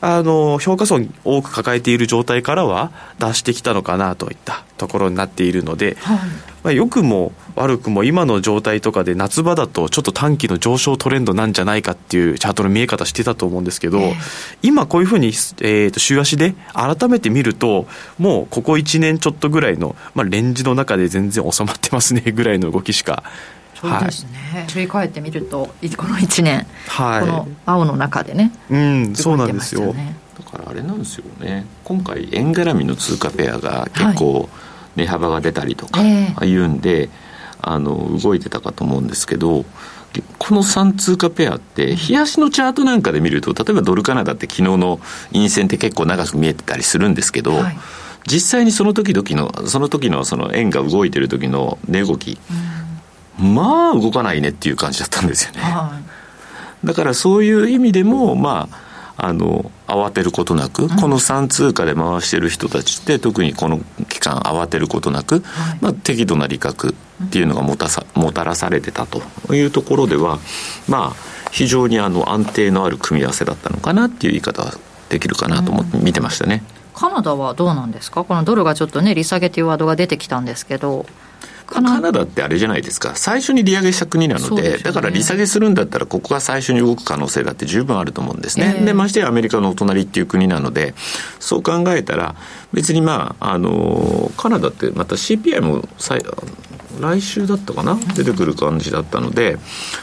あの評価損多く抱えている状態からは出してきたのかなといったところになっているので、はい、まあ、良くも悪くも今の状態とかで夏場だとちょっと短期の上昇トレンドなんじゃないかっていうチャートの見え方してたと思うんですけど、えー、今こういうふうに、えー、と週足で改めて見るともうここ1年ちょっとぐらいの、まあ、レンジの中で全然収まってますねぐらいの動きしかそうですね、はい、振り返ってみるとこの1年、はい、この青の中でね。うんそうなんですよ。だからあれなんですよね。今回円絡みの通貨ペアが結構値幅が出たりとかいうんで、はい、あの動いてたかと思うんですけどこの3通貨ペアって、冷やしのチャートなんかで見ると、例えばドルカナダって昨日の陰線って結構長く見えてたりするんですけど、はい、実際にその時々の、その時のその円が動いてる時の値動き、まあ動かないねっていう感じだったんですよね。はい、だからそういう意味でも、まあ、あの慌てることなく、この3通貨で回してる人たちって特にこの期間慌てることなく、はい、まあ、適度な利確っていうのがもたさもたらされてたというところではまあ非常にあの安定のある組み合わせだったのかなっていう言い方はできるかなと思って見てましたね。カナダはどうなんですか？このドルがちょっとね利下げというワードが出てきたんですけどカナダってあれじゃないですか、最初に利上げした国なので、でね、だから利下げするんだったら、ここが最初に動く可能性だって十分あると思うんですね。えー、で、ましてやアメリカのお隣っていう国なので、そう考えたら、別にまあ、あの、カナダってまた CPI も来週だったかな？出てくる感じだったので、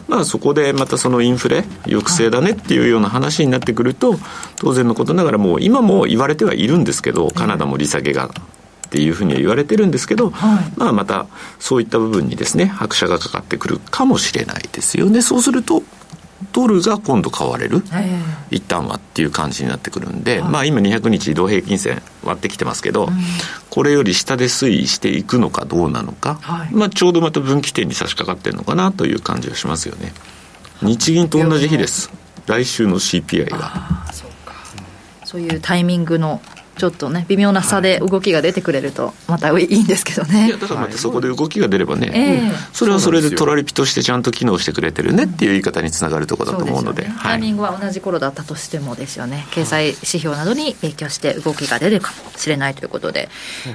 まあ、そこでまたそのインフレ抑制だねっていうような話になってくると当然のことながらもう今も言われてはいるんですけどカナダも利下げがっていうふうには言われてるんですけど、はい、まあまたそういった部分にですね拍車がかかってくるかもしれないですよね。そうするとドルが今度買われる、一旦はっていう感じになってくるんで、はい、まあ今200日移動平均線割ってきてますけど、うん、これより下で推移していくのかどうなのか、はい、まあちょうどまた分岐点に差し掛かってるのかなという感じはしますよね。日銀と同じ日です。来週の CPI がそうか。そういうタイミングのちょっとね微妙な差で動きが出てくれるとまたいいんですけどね、いやだからまたそこで動きが出ればね、はい、それはそれでトラリピとしてちゃんと機能してくれてるねっていう言い方につながるところだと思うので、ね、タイミングは同じ頃だったとしてもですよね。経済指標などに影響して動きが出るかもしれないということで、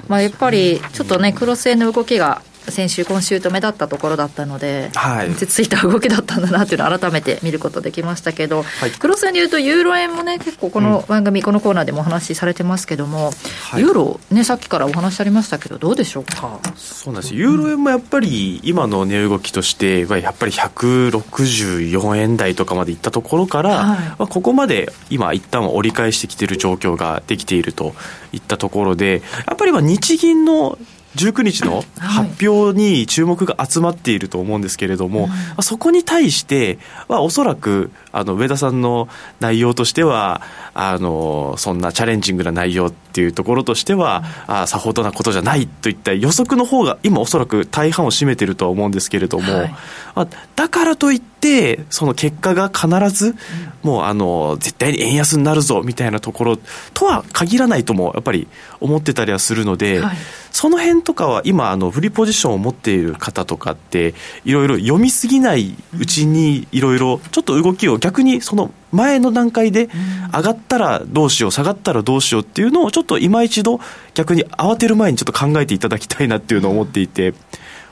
まあ、やっぱりちょっとねクロス円の動きが先週、今週と目立ったところだったので、はい、落ち着いた動きだったんだなっていうのを改めて見ることできましたけど、はい、クロス円でいうと、ユーロ円もね、結構この番組、うん、このコーナーでもお話しされてますけども、はい、ユーロ、ね、さっきからお話ありましたけど、どうでしょうか？そうなんです。ユーロ円もやっぱり、今の値動きとしては、やっぱり164円台とかまでいったところから、はい、まあ、ここまで今、一旦は折り返してきている状況ができているといったところで、やっぱり日銀の19日の発表に注目が集まっていると思うんですけれども、はい、そこに対してはおそらくあの上田さんの内容としてはあのそんなチャレンジングな内容っていうところとしては、あさほどなことじゃないといった予測の方が今おそらく大半を占めているとは思うんですけれども、はい、まあ、だからといってその結果が必ず、もうあの絶対に円安になるぞみたいなところとは限らないともやっぱり思ってたりはするので、はい、その辺とかは今あのフリーポジションを持っている方とかっていろいろ読みすぎないうちにいろいろちょっと動きを逆にその前の段階で上がったらどうしよう下がったらどうしようっていうのをちょっと今一度逆に慌てる前にちょっと考えていただきたいなっていうのを思っていて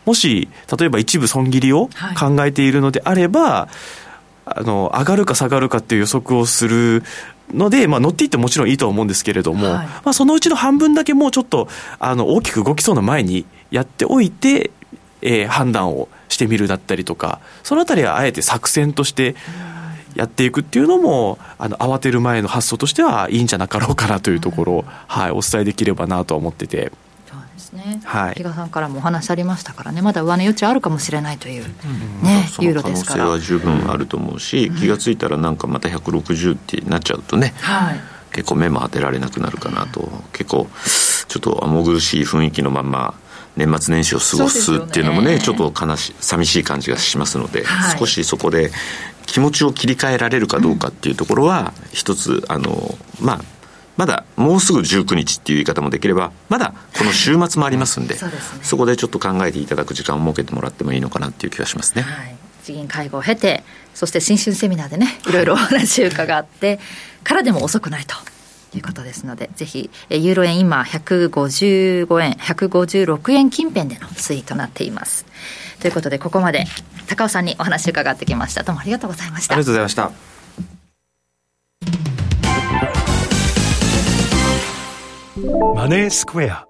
もし例えば一部損切りを考えているのであれば、はいあの上がるか下がるかっていう予測をするので、まあ、乗っていってもちろんいいとは思うんですけれども、はい、まあ、そのうちの半分だけもうちょっとあの大きく動きそうな前にやっておいて、えー、判断をしてみるだったりとかそのあたりはあえて作戦として、うんやっていくっていうのもあの慌てる前の発想としてはいいんじゃなかろうかなというところを、はい、お伝えできればなと思ってて。ね、はい、比嘉さんからもお話ありましたからね、まだ上値余地あるかもしれないという、ね、ユーロですから。可能性は十分あると思うし、気が付いたらなんかまた160ってなっちゃうとね、はい、結構目も当てられなくなるかなと、結構、ちょっと重苦しい雰囲気のまま年末年始を過ごすっていうのもね、ね。ちょっと悲し寂しい感じがしますので、はい、少しそこで気持ちを切り替えられるかどうかっていうところは、一つ、あの、まあ、まだもうすぐ19日っていう言い方もできれば、まだこの週末もありますんで、そでね、そこでちょっと考えていただく時間を設けてもらってもいいのかなっていう気がしますね。はい、地銀会合を経て、そして新春セミナーでね、いろいろお話を伺って、からでも遅くないと。いうことですので、ぜひ、ユーロ円今155円、156円近辺での推移となっています。ということで、ここまで高尾さんにお話伺ってきました。どうもありがとうございました。ありがとうございました。マネースクエア。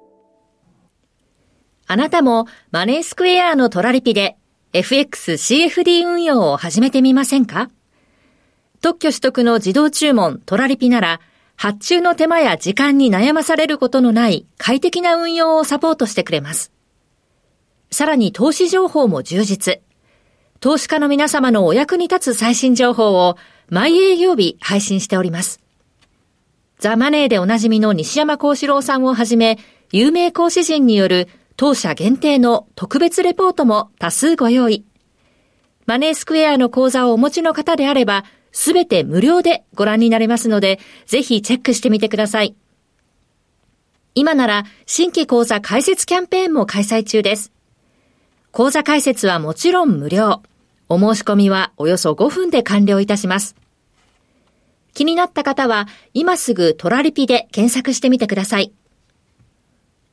あなたもマネースクエアのトラリピで FXCFD 運用を始めてみませんか？特許取得の自動注文トラリピなら発注の手間や時間に悩まされることのない快適な運用をサポートしてくれます。さらに投資情報も充実。投資家の皆様のお役に立つ最新情報を毎営業日配信しております。ザ・マネーでおなじみの西山幸四郎さんをはじめ、有名講師陣による当社限定の特別レポートも多数ご用意。マネースクエアの講座をお持ちの方であれば、すべて無料でご覧になれますので、ぜひチェックしてみてください。今なら新規講座開設キャンペーンも開催中です。講座開設はもちろん無料。お申し込みはおよそ5分で完了いたします。気になった方は、今すぐトラリピで検索してみてください。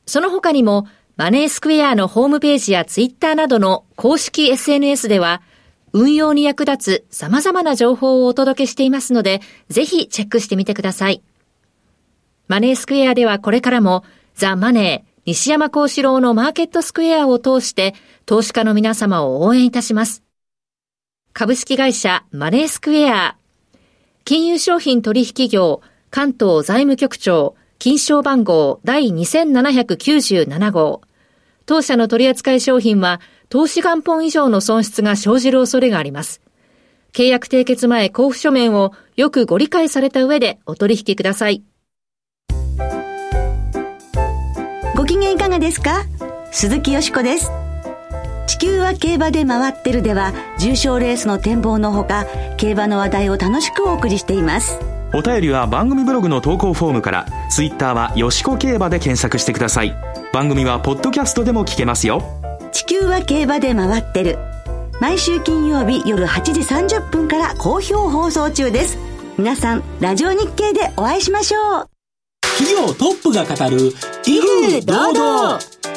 その他にも、マネースクエアのホームページやツイッターなどの公式 SNS では、運用に役立つ様々な情報をお届けしていますので、ぜひチェックしてみてください。マネースクエアではこれからも、ザ・マネー、西山幸四郎のマーケットスクエアを通して、投資家の皆様を応援いたします。株式会社マネースクエア金融商品取引業関東財務局長金賞番号第2797号。当社の取扱い商品は投資元本以上の損失が生じる恐れがあります。契約締結前交付書面をよくご理解された上でお取引ください。ご機嫌いかがですか？鈴木よしこです。地球は競馬で回ってるでは重賞レースの展望のほか競馬の話題を楽しくお送りしています。お便りは番組ブログの投稿フォームからツイッターはよしこ競馬で検索してください。番組はポッドキャストでも聞けますよ。地球は競馬で回ってる。毎週金曜日夜8時30分から好評放送中です。皆さんラジオ日経でお会いしましょう。企業トップが語る威風堂々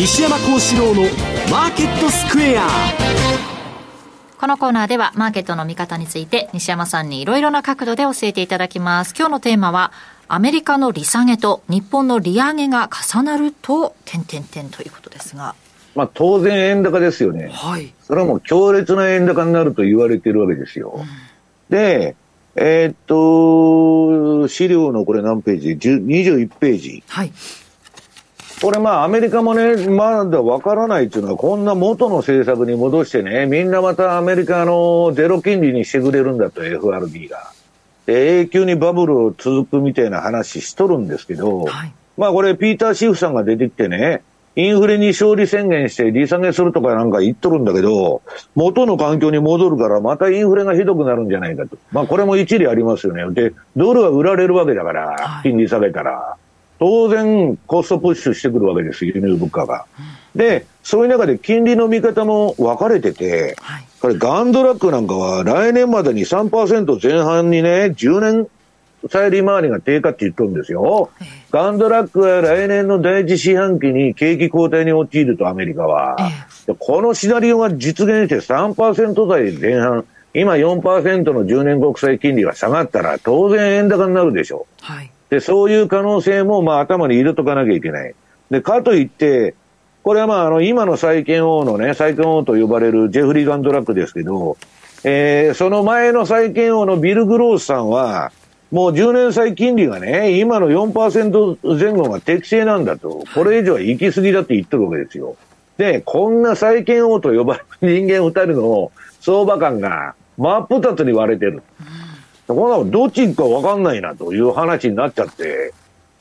西山幸四郎のマーケットスクエアこのコーナーではマーケットの見方について西山さんにいろいろな角度で教えていただきます今日のテーマはアメリカの利下げと日本の利上げが重なると点点点ということですがまあ当然円高ですよね。はい。それはもう強烈な円高になると言われてるわけですよ。うん、で、えー、っと、資料のこれ何ページ ?21 ページ。はい。これまあアメリカもね、まだわからないっていうのは、こんな元の政策に戻してね、みんなまたアメリカのゼロ金利にしてくれるんだと、FRB が。で、永久にバブルを続くみたいな話しとるんですけど、はい、まあこれピーター・シフさんが出てきてね、インフレに勝利宣言して利下げするとかなんか言っとるんだけど、元の環境に戻るからまたインフレがひどくなるんじゃないかと。まあこれも一理ありますよね。で、ドルは売られるわけだから、金利下げたら。当然コストプッシュしてくるわけです、輸入物価が。で、そういう中で金利の見方も分かれてて、はい、これガンドラックなんかは来年までに3%前半にね、10年債利回りが低下って言っとるんですよ。ガンドラックは来年の第一四半期に景気後退に陥るとアメリカは。このシナリオが実現して3%台前半、今4%の10年国債金利が下がったら当然円高になるでしょう。はいで、そういう可能性も、まあ、頭に入れとかなきゃいけない。で、かといって、これはまあ、あの、今の債券王のね、債券王と呼ばれるジェフリー・ガンドラックですけど、えー、その前の債券王のビル・グロースさんは、もう10年債金利がね、今の4%前後が適正なんだと、これ以上は行き過ぎだって言ってるわけですよ。で、こんな債券王と呼ばれる人間二人の相場感が真っ二つに割れてる。こんなのどっち行くか分かんないなという話になっちゃって。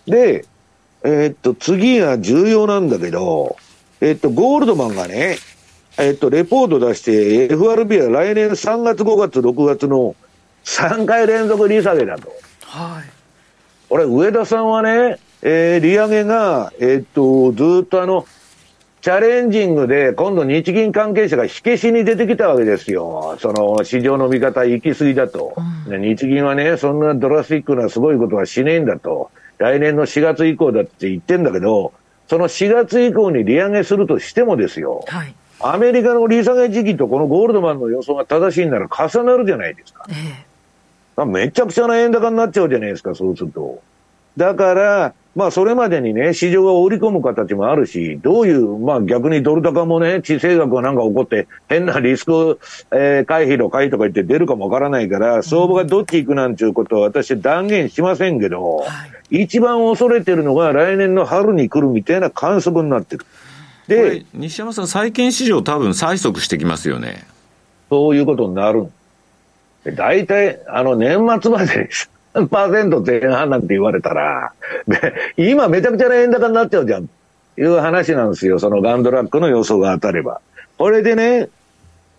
で、えー、っと、次が重要なんだけど、えー、っと、ゴールドマンがね、えー、っと、レポート出して、FRB は来年3月、5月、6月の3回連続利下げだと。はい。これ、上田さんはね、えー、利上げが、えー、っと、ずっとあの、チャレンジングで、今度日銀関係者が火消しに出てきたわけですよ。その、市場の見方行き過ぎだと。うん、日銀はね、そんなドラスティックなすごいことはしねえんだと。来年の4月以降だって言ってんだけど、その4月以降に利上げするとしてもですよ。はい。アメリカの利下げ時期とこのゴールドマンの予想が正しいなら重なるじゃないですか。ええ、めちゃくちゃな円高になっちゃうじゃないですか、そうすると。だから、まあ、それまでにね、市場が織り込む形もあるし、どういう、まあ、逆にドル高もね、地政学がなんか起こって、変なリスク、えー、回避の回とか言って出るかもわからないから、相場がどっち行くなんていうことは私断言しませんけど、はい、一番恐れてるのが来年の春に来るみたいな観測になってる。で、西山さん、債券市場多分催促してきますよね。そういうことになる。大体、あの、年末までです3%前半なんて言われたら、で、今めちゃくちゃな円高になっちゃうじゃん。いう話なんですよ。そのガンドラックの予想が当たれば。これでね、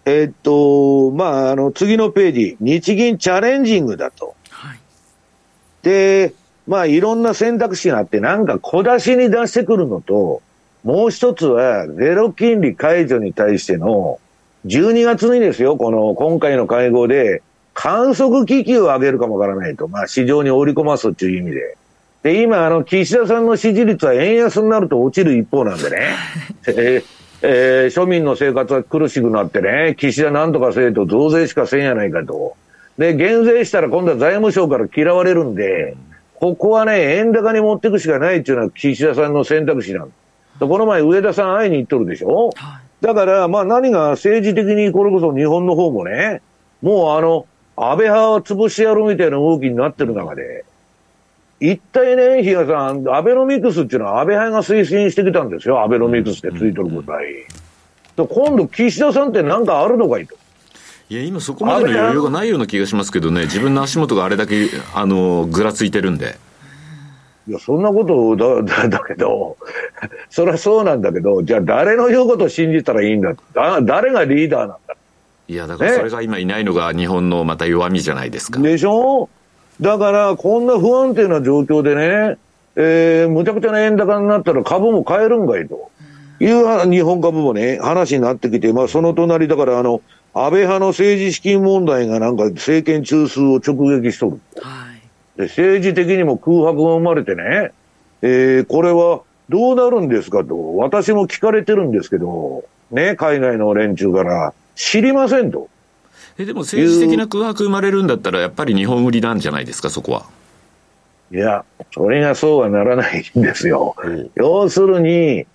えー、っと、まあ、あの、次のページ、日銀チャレンジングだと。はい、で、まあ、いろんな選択肢があって、なんか小出しに出してくるのと、もう一つは、ゼロ金利解除に対しての、12月にですよ、この、今回の会合で、観測機器を上げるかもわからないと。まあ、市場に織り込ますっていう意味で。で、今、あの、岸田さんの支持率は円安になると落ちる一方なんでね。*laughs* えーえー、庶民の生活は苦しくなってね、岸田なんとかせえと増税しかせんやないかと。で、減税したら今度は財務省から嫌われるんで、ここはね、円高に持っていくしかないっていうのは岸田さんの選択肢なんこの前上田さん会いに行っとるでしょ、はい、だから、まあ何が政治的にこれこそ日本の方もね、もうあの、安倍派を潰してやるみたいな動きになってる中で、一体ね、比嘉さん、アベノミクスっていうのは安倍派が推進してきたんですよ。アベノミクスってついてることない。うん、今度、岸田さんって何かあるのかいと。いや、今そこまでの余裕がないような気がしますけどね、自分の足元があれだけ、あの、ぐらついてるんで。いや、そんなことだ、だ、だけど、それはそうなんだけど、じゃあ誰の言うことを信じたらいいんだ？だ、誰がリーダーなんだ？いや、だからそれが今いないのが日本のまた弱みじゃないですか。でしょ？だから、こんな不安定な状況でね、えー、むちゃくちゃな円高になったら株も買えるんかいと。いう日本株もね、話になってきて、まあその隣だからあの、安倍派の政治資金問題がなんか政権中枢を直撃しとる。はい、で政治的にも空白が生まれてね、えー、これはどうなるんですかと、私も聞かれてるんですけど、ね、海外の連中から、知りませんと。え、でも政治的な空白生まれるんだったら、やっぱり日本売りなんじゃないですか、そこは。いや、それがそうはならないんですよ。うん、要するに、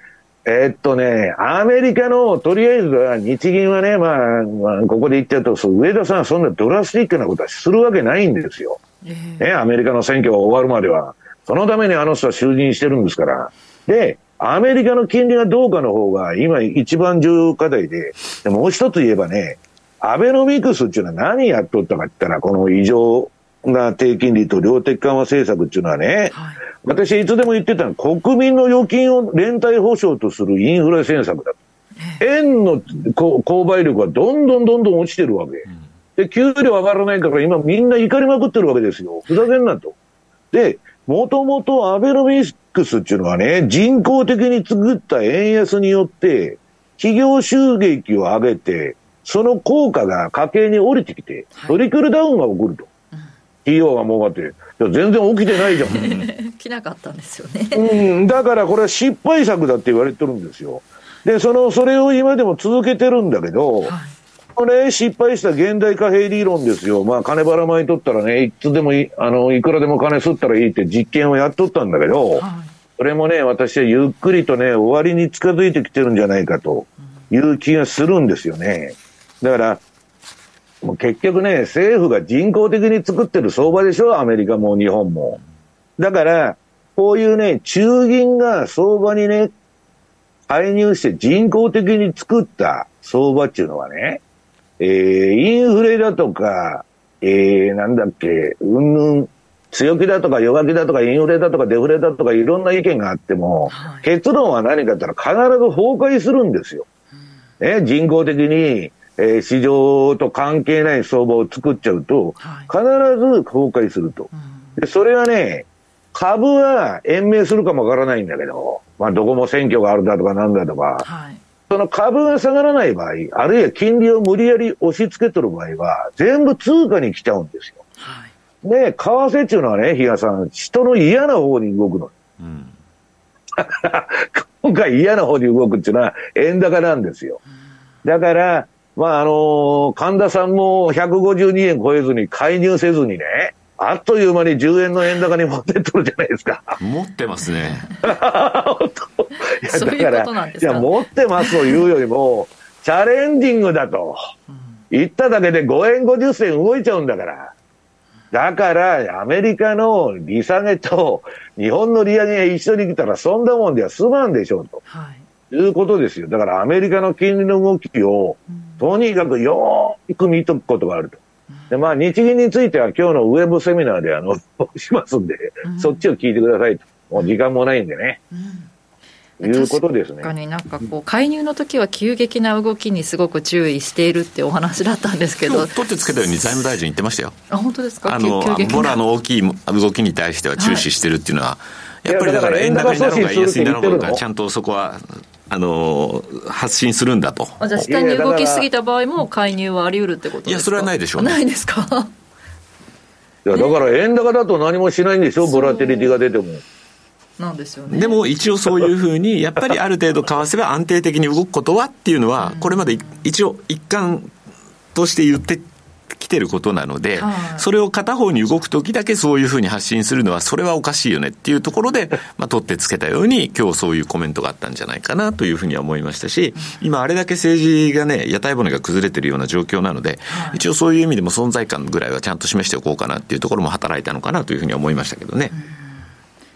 えー、っとね、アメリカの、とりあえずは、日銀はね、まあ、まあ、ここで言っちゃうと、上田さんはそんなドラスティックなことはするわけないんですよ。えー、ね、アメリカの選挙が終わるまでは。そのためにあの人は就任してるんですから。で、アメリカの金利がどうかの方が今一番重要課題で、でもう一つ言えばね、アベノミクスっていうのは何やっとったかって言ったら、この異常な低金利と量的緩和政策っていうのはね、はい、私いつでも言ってたのは、国民の預金を連帯保証とするインフレ政策だと。円の購買力はどんどんどんどん落ちてるわけ。で、給料上がらないから今みんな怒りまくってるわけですよ。ふざけんなと。で、もともとアベノミクスっていうのはね、人工的に作った円安によって、企業収益を上げて、その効果が家計に降りてきて、トリクルダウンが起こると。企業が儲かって、全然起きてないじゃん。*laughs* 起きなかったんですよね。うん、だからこれは失敗作だって言われてるんですよ。で、その、それを今でも続けてるんだけど、はいこれ失敗した現代貨幣理論ですよ。まあ、金ばらまいとったらね、いつでもい、あの、いくらでも金吸ったらいいって実験をやっとったんだけど、はい、それもね、私はゆっくりとね、終わりに近づいてきてるんじゃないかという気がするんですよね。だから、もう結局ね、政府が人工的に作ってる相場でしょアメリカも日本も。だから、こういうね、中銀が相場にね、介入して人工的に作った相場っていうのはね、えー、インフレだとか、えー、なんだっけ、うんぬん、強気だとか弱気だとかインフレだとかデフレだとかいろんな意見があっても、はい、結論は何かって言ったら必ず崩壊するんですよ。ね、人工的に、えー、市場と関係ない相場を作っちゃうと、必ず崩壊すると。でそれはね、株は延命するかもわからないんだけど、まあ、どこも選挙があるだとかなんだとか、はい、その株が下がらない場合、あるいは金利を無理やり押し付けとる場合は、全部通貨に来ちゃうんですよ。はい、で、為替っていうのはね、比嘉さん、人の嫌な方に動くの。うん、*laughs* 今回嫌な方に動くっていうのは円高なんですよ。だから、まあ、あのー、神田さんも152円超えずに介入せずにね、あっという間に10円の円高に持ってっとるじゃないですか。持ってますね。*laughs* 本当いや、だから、いや、持ってますというよりも、チャレンジングだと。言っただけで5円50銭動いちゃうんだから。だから、アメリカの利下げと日本の利上げが一緒に来たら、そんなもんでは済まんでしょうと。はい。いうことですよ。だからアメリカの金利の動きを、とにかくよーく見とくことがあると。で、まあ、日銀については今日のウェブセミナーであの、*laughs* しますんで、うん、そっちを聞いてくださいと。もう時間もないんでね。うん、いうことですね。確かになんかこう、介入の時は急激な動きにすごく注意しているってお話だったんですけど。取ってつけたように財務大臣言ってましたよ。あ、本当ですか？あの、ボラの大きい動きに対しては注視してるっていうのは、はい、やっぱりだから円高になろうが安になろうが、ちゃんとそこはあの発信するんだと。じゃあ、下に動きすぎた場合も介入はあり得るってことですか？いや、それはないでしょう、ね、ないですか？いや、だから円高だと何もしないんでしょ、ボラテリティが出ても。なんですよね。でも一応そういうふうに、やっぱりある程度為替は安定的に動くことはっていうのは、これまで一応一貫として言って来てることなので、はい、それを片方に動くときだけそういうふうに発信するのは、それはおかしいよねっていうところで、*laughs* まあ、取ってつけたように、今日そういうコメントがあったんじゃないかなというふうには思いましたし、今、あれだけ政治がね、屋台骨が崩れてるような状況なので、はい、一応そういう意味でも存在感ぐらいはちゃんと示しておこうかなっていうところも働いたのかなというふうに思いましたけどね。うん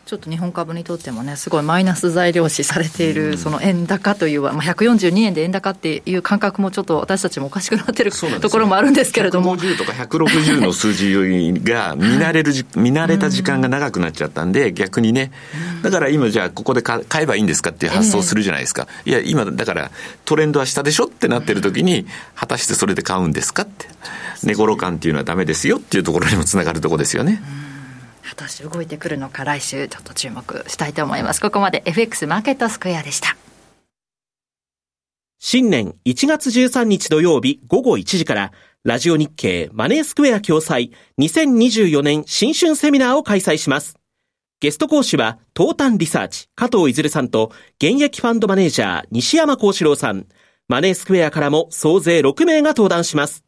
ちょっと日本株にとってもね、すごいマイナス材料視されている、その円高という、まあ、142円で円高っていう感覚もちょっと私たちもおかしくなってるところもあるんですけれども。150とか160の数字が見慣れる、見慣れた時間が長くなっちゃったんで、逆にね、だから今じゃあここで買えばいいんですかっていう発想するじゃないですか。いや、今だからトレンドは下でしょってなってる時に、果たしてそれで買うんですかって。寝頃感っていうのはダメですよっていうところにもつながるところですよね。果たして動いてくるのか来週ちょっと注目したいと思いますここまで FX マーケットスクエアでした新年1月13日土曜日午後1時からラジオ日経マネースクエア共催2024年新春セミナーを開催します。ゲスト講師は、東端リサーチ、加藤いずるさんと、現役ファンドマネージャー、西山幸四郎さん。マネースクエアからも総勢6名が登壇します。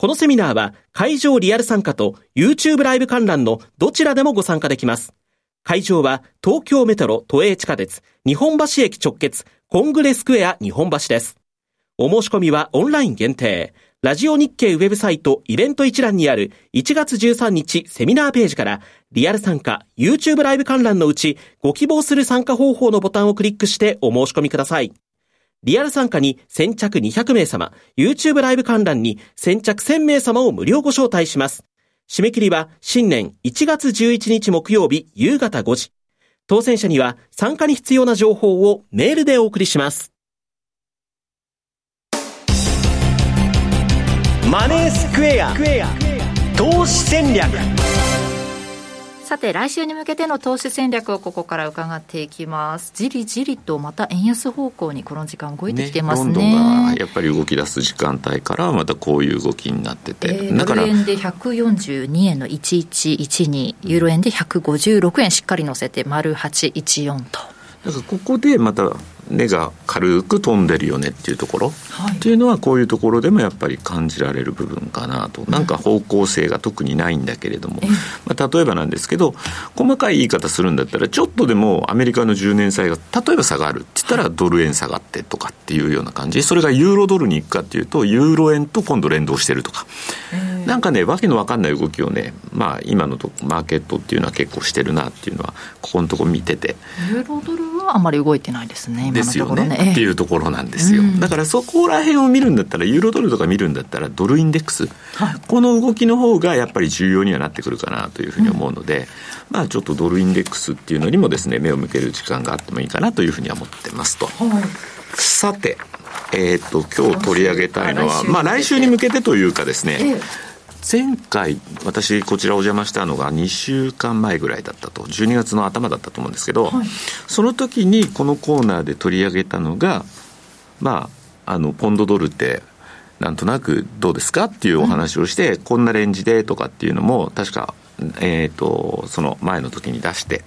このセミナーは会場リアル参加と YouTube ライブ観覧のどちらでもご参加できます。会場は東京メトロ都営地下鉄日本橋駅直結コングレスクエア日本橋です。お申し込みはオンライン限定。ラジオ日経ウェブサイトイベント一覧にある1月13日セミナーページからリアル参加 YouTube ライブ観覧のうちご希望する参加方法のボタンをクリックしてお申し込みください。リアル参加に先着200名様、YouTube ライブ観覧に先着1000名様を無料ご招待します。締め切りは新年1月11日木曜日夕方5時。当選者には参加に必要な情報をメールでお送りします。マネースクエア投資戦略さて来週に向けての投資戦略をここから伺っていきます。じりじりとまた円安方向にこの時間動いてきてますね。ねロンドンがやっぱり動き出す時間帯からまたこういう動きになってて、えー、ドル円で142円の1112ユーロ円で156円しっかり乗せて丸814と。だからここでまた根が軽く飛んでるよねっていうところ、はい、っていうのはこういうところでもやっぱり感じられる部分かなと、なんか方向性が特にないんだけれども、まあ、例えばなんですけど細かい言い方するんだったらちょっとでもアメリカの10年債が例えば下がるって言ったらドル円下がってとかっていうような感じ。それがユーロドルに行くかっていうとユーロ円と今度連動してるとか、なんかねわけのわかんない動きをねまあ今のとマーケットっていうのは結構してるなっていうのはここのところ見てて。ユーロドルはあんまり動いてないですねですよね、っていうところなんですよ、うん、だからそこら辺を見るんだったらユーロドルとか見るんだったらドルインデックス、はい、この動きの方がやっぱり重要にはなってくるかなというふうに思うので、うん、まあちょっとドルインデックスっていうのにもですね目を向ける時間があってもいいかなというふうには思ってますと、はい、さてえっ、ー、と今日取り上げたいのはまあ来週に向けてというかですね、ええ前回私こちらお邪魔したのが2週間前ぐらいだったと。12月の頭だったと思うんですけど、はい、その時にこのコーナーで取り上げたのがまああのポンドドルってなんとなくどうですか？っていうお話をして、うん、こんなレンジでとかっていうのも確かえーと、とその前の時に出して、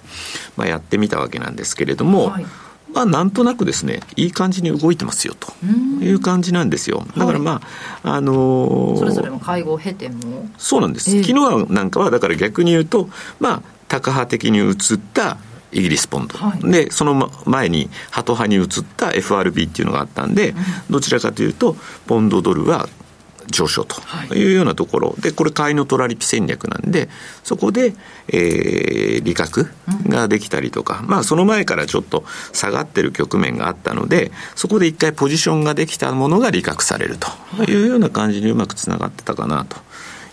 まあ、やってみたわけなんですけれども、はいまあ、なんとなくですね、いい感じに動いてますよと。いう感じなんですよ。だからまあ、あのー、それぞれの会合を経ても。そうなんです。えー、昨日なんかは、だから逆に言うと、まあ、タカ派的に移ったイギリスポンド、はい、でその前にハト派に移った FRB っていうのがあったんで、うん、どちらかというとポンドドルは上昇というようなところ、でこれ買いのトラリピ戦略なんでそこで、えー、利確ができたりとか、まあその前からちょっと下がってる局面があったのでそこで一回ポジションができたものが利確されるというような感じにうまくつながってたかなと。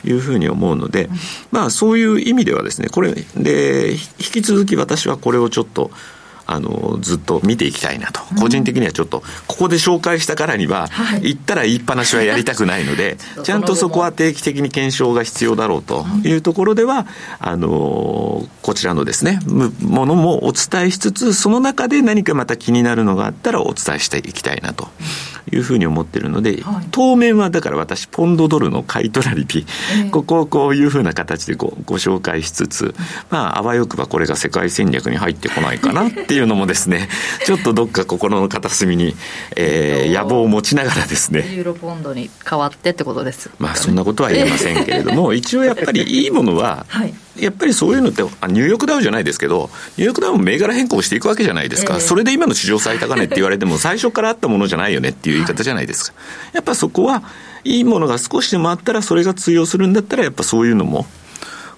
いうふうに思うので、まあそういう意味ではですね、これで、引き続き私はこれをちょっと、あのずっと見ていきたいなと、個人的にはちょっと、ここで紹介したからには、行ったら言いっぱなしはやりたくないので、*laughs* ちゃんとそこは定期的に検証が必要だろうというところでは、あのこちらのですね、ものもお伝えしつつ、その中で何かまた気になるのがあったらお伝えしていきたいなというふうに思ってるので、当面はだから私、ポンドドルの買い取られピ、ここをこういうふうな形でごご紹介しつつ、まあ、あわよくばこれが世界戦略に入ってこないかなっていういうのもですね、*laughs* ちょっとどっか心の片隅に、えー、野望を持ちながらですね。ユーロポンドに変わってってことです、まあそんなことは言えませんけれども、一応やっぱりいいものは、はい、やっぱりそういうのって、ニューヨークダウじゃないですけど、ニューヨークダウも銘柄変更していくわけじゃないですか。えー、それで今の市場最高値って言われても、*laughs* 最初からあったものじゃないよねっていう言い方じゃないですか。やっぱそこは、いいものが少しでもあったら、それが通用するんだったら、やっぱそういうのも、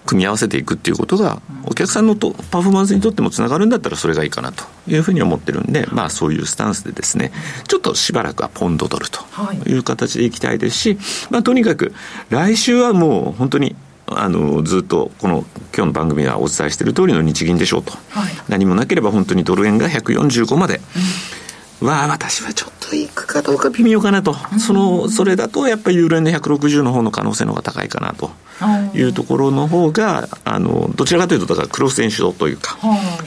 組み合わせていくっていうことが、お客さんのとパフォーマンスにとってもつながるんだったら、それがいいかなというふうに思ってるんで、まあ、そういうスタンスでですね、ちょっとしばらくはポンドドルという形でいきたいですし、まあ、とにかく、来週はもう本当に、あのずっとこの今日の番組はお伝えしている通りの日銀でしょうと、はい、何もなければ本当にドル円が145まで、うん。は私はちょっと行くかどうか微妙かなと、そのそれだとやっぱりユーロ円で160の方の可能性の方が高いかなと。い。うところの方が、あのどちらかというと、だからクロス選手というか、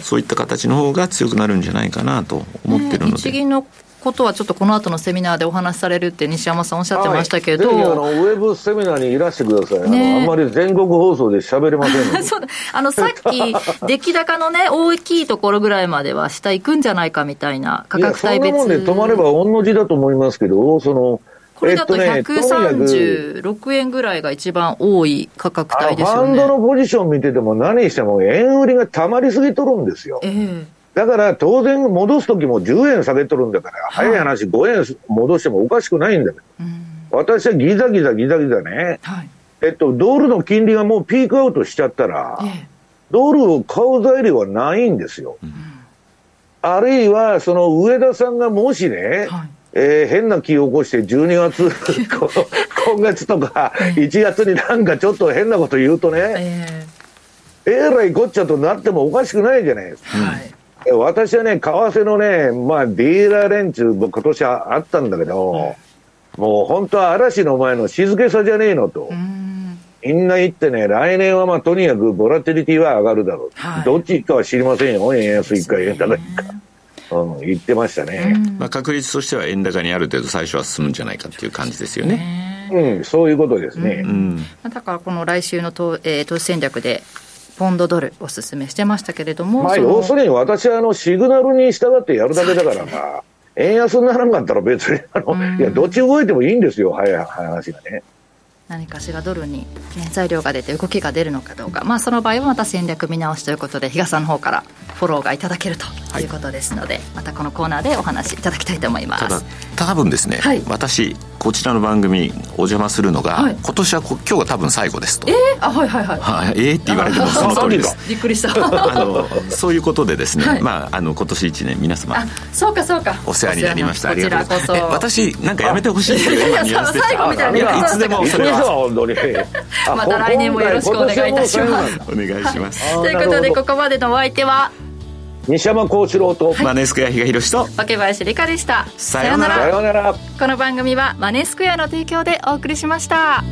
そういった形の方が強くなるんじゃないかなと思ってるので。日銀のことはちょっとこの後のセミナーでお話しされるって西山さんおっしゃってましたけど、はい、あのウェブセミナーにいらしてください、ね、あのあんまり全国放送で喋れません *laughs* そうだ。あのさっき、出来高のね、大きいところぐらいまでは下行くんじゃないかみたいな、価格帯別。そんなもんで止まれば同じだと思いますけど、そのこれだと136円ぐらいが一番多い価格帯ですよね。ファンドのポジション見てても、何しても円売りがたまりすぎとるんですよ。えーだから当然戻すときも10円下げとるんだから、はい、早い話5円戻してもおかしくないんだけど、うん、私はギザギザギザギザね、はい、えっと、ドルの金利がもうピークアウトしちゃったら、ええ、ドルを買う材料はないんですよ。うん、あるいは、その上田さんがもしね、はい。えー、変な気を起こして12月 *laughs* 今月とか1月になんかちょっと変なこと言うとね、えー、えらいこっちゃとなってもおかしくないじゃないですか。はい私はね、為替のね、まあ、ディーラー連中、今年あったんだけど、もう本当は嵐の前の静けさじゃねえのと。みんな言ってね、来年はまあとにかくボラティリティは上がるだろう。はい、どっちかは知りませんよ。円安いか円高いか。うん、言ってましたね。まあ確率としては円高にある程度最初は進むんじゃないかっていう感じですよね。うん、そういうことですね。うん、だからこの来週の投,、えー、投資戦略でポンドドルおすすめしてましたけれども、まあ、要するに私はあのシグナルに従ってやるだけだからな、円安にならんかったら別にあの、いや、どっち動いてもいいんですよ、早い話がね。何かしらドルに、ね、材料が出て動きが出るのかどうか、まあ、その場合はまた戦略見直しということで比嘉さんの方からフォローがいただけるとい。うことですので、はい、またこのコーナーでお話いただきたいと思います。ただ多分ですね、はい、私こちらの番組お邪魔するのが、はい、今年は今日が多分最後ですと。えー、あはいはいはい、はえー、って言われてもその通りです。びっくりした。*laughs* あのそういうことでですね、はい、まああの今年1年皆様そうかそうか。お世話になりました。ありがとうございます。私なんかやめてほしいっていう最後みたいないつでもそれは本当に。*laughs* また来年もよろしくお願いいたします。お願いします。ということでここまでのお相手は？西山幸四郎と、マネースクエア比嘉宏と。若林理香でした。さようなら。さようなら。この番組はマネースクエアの提供でお送りしました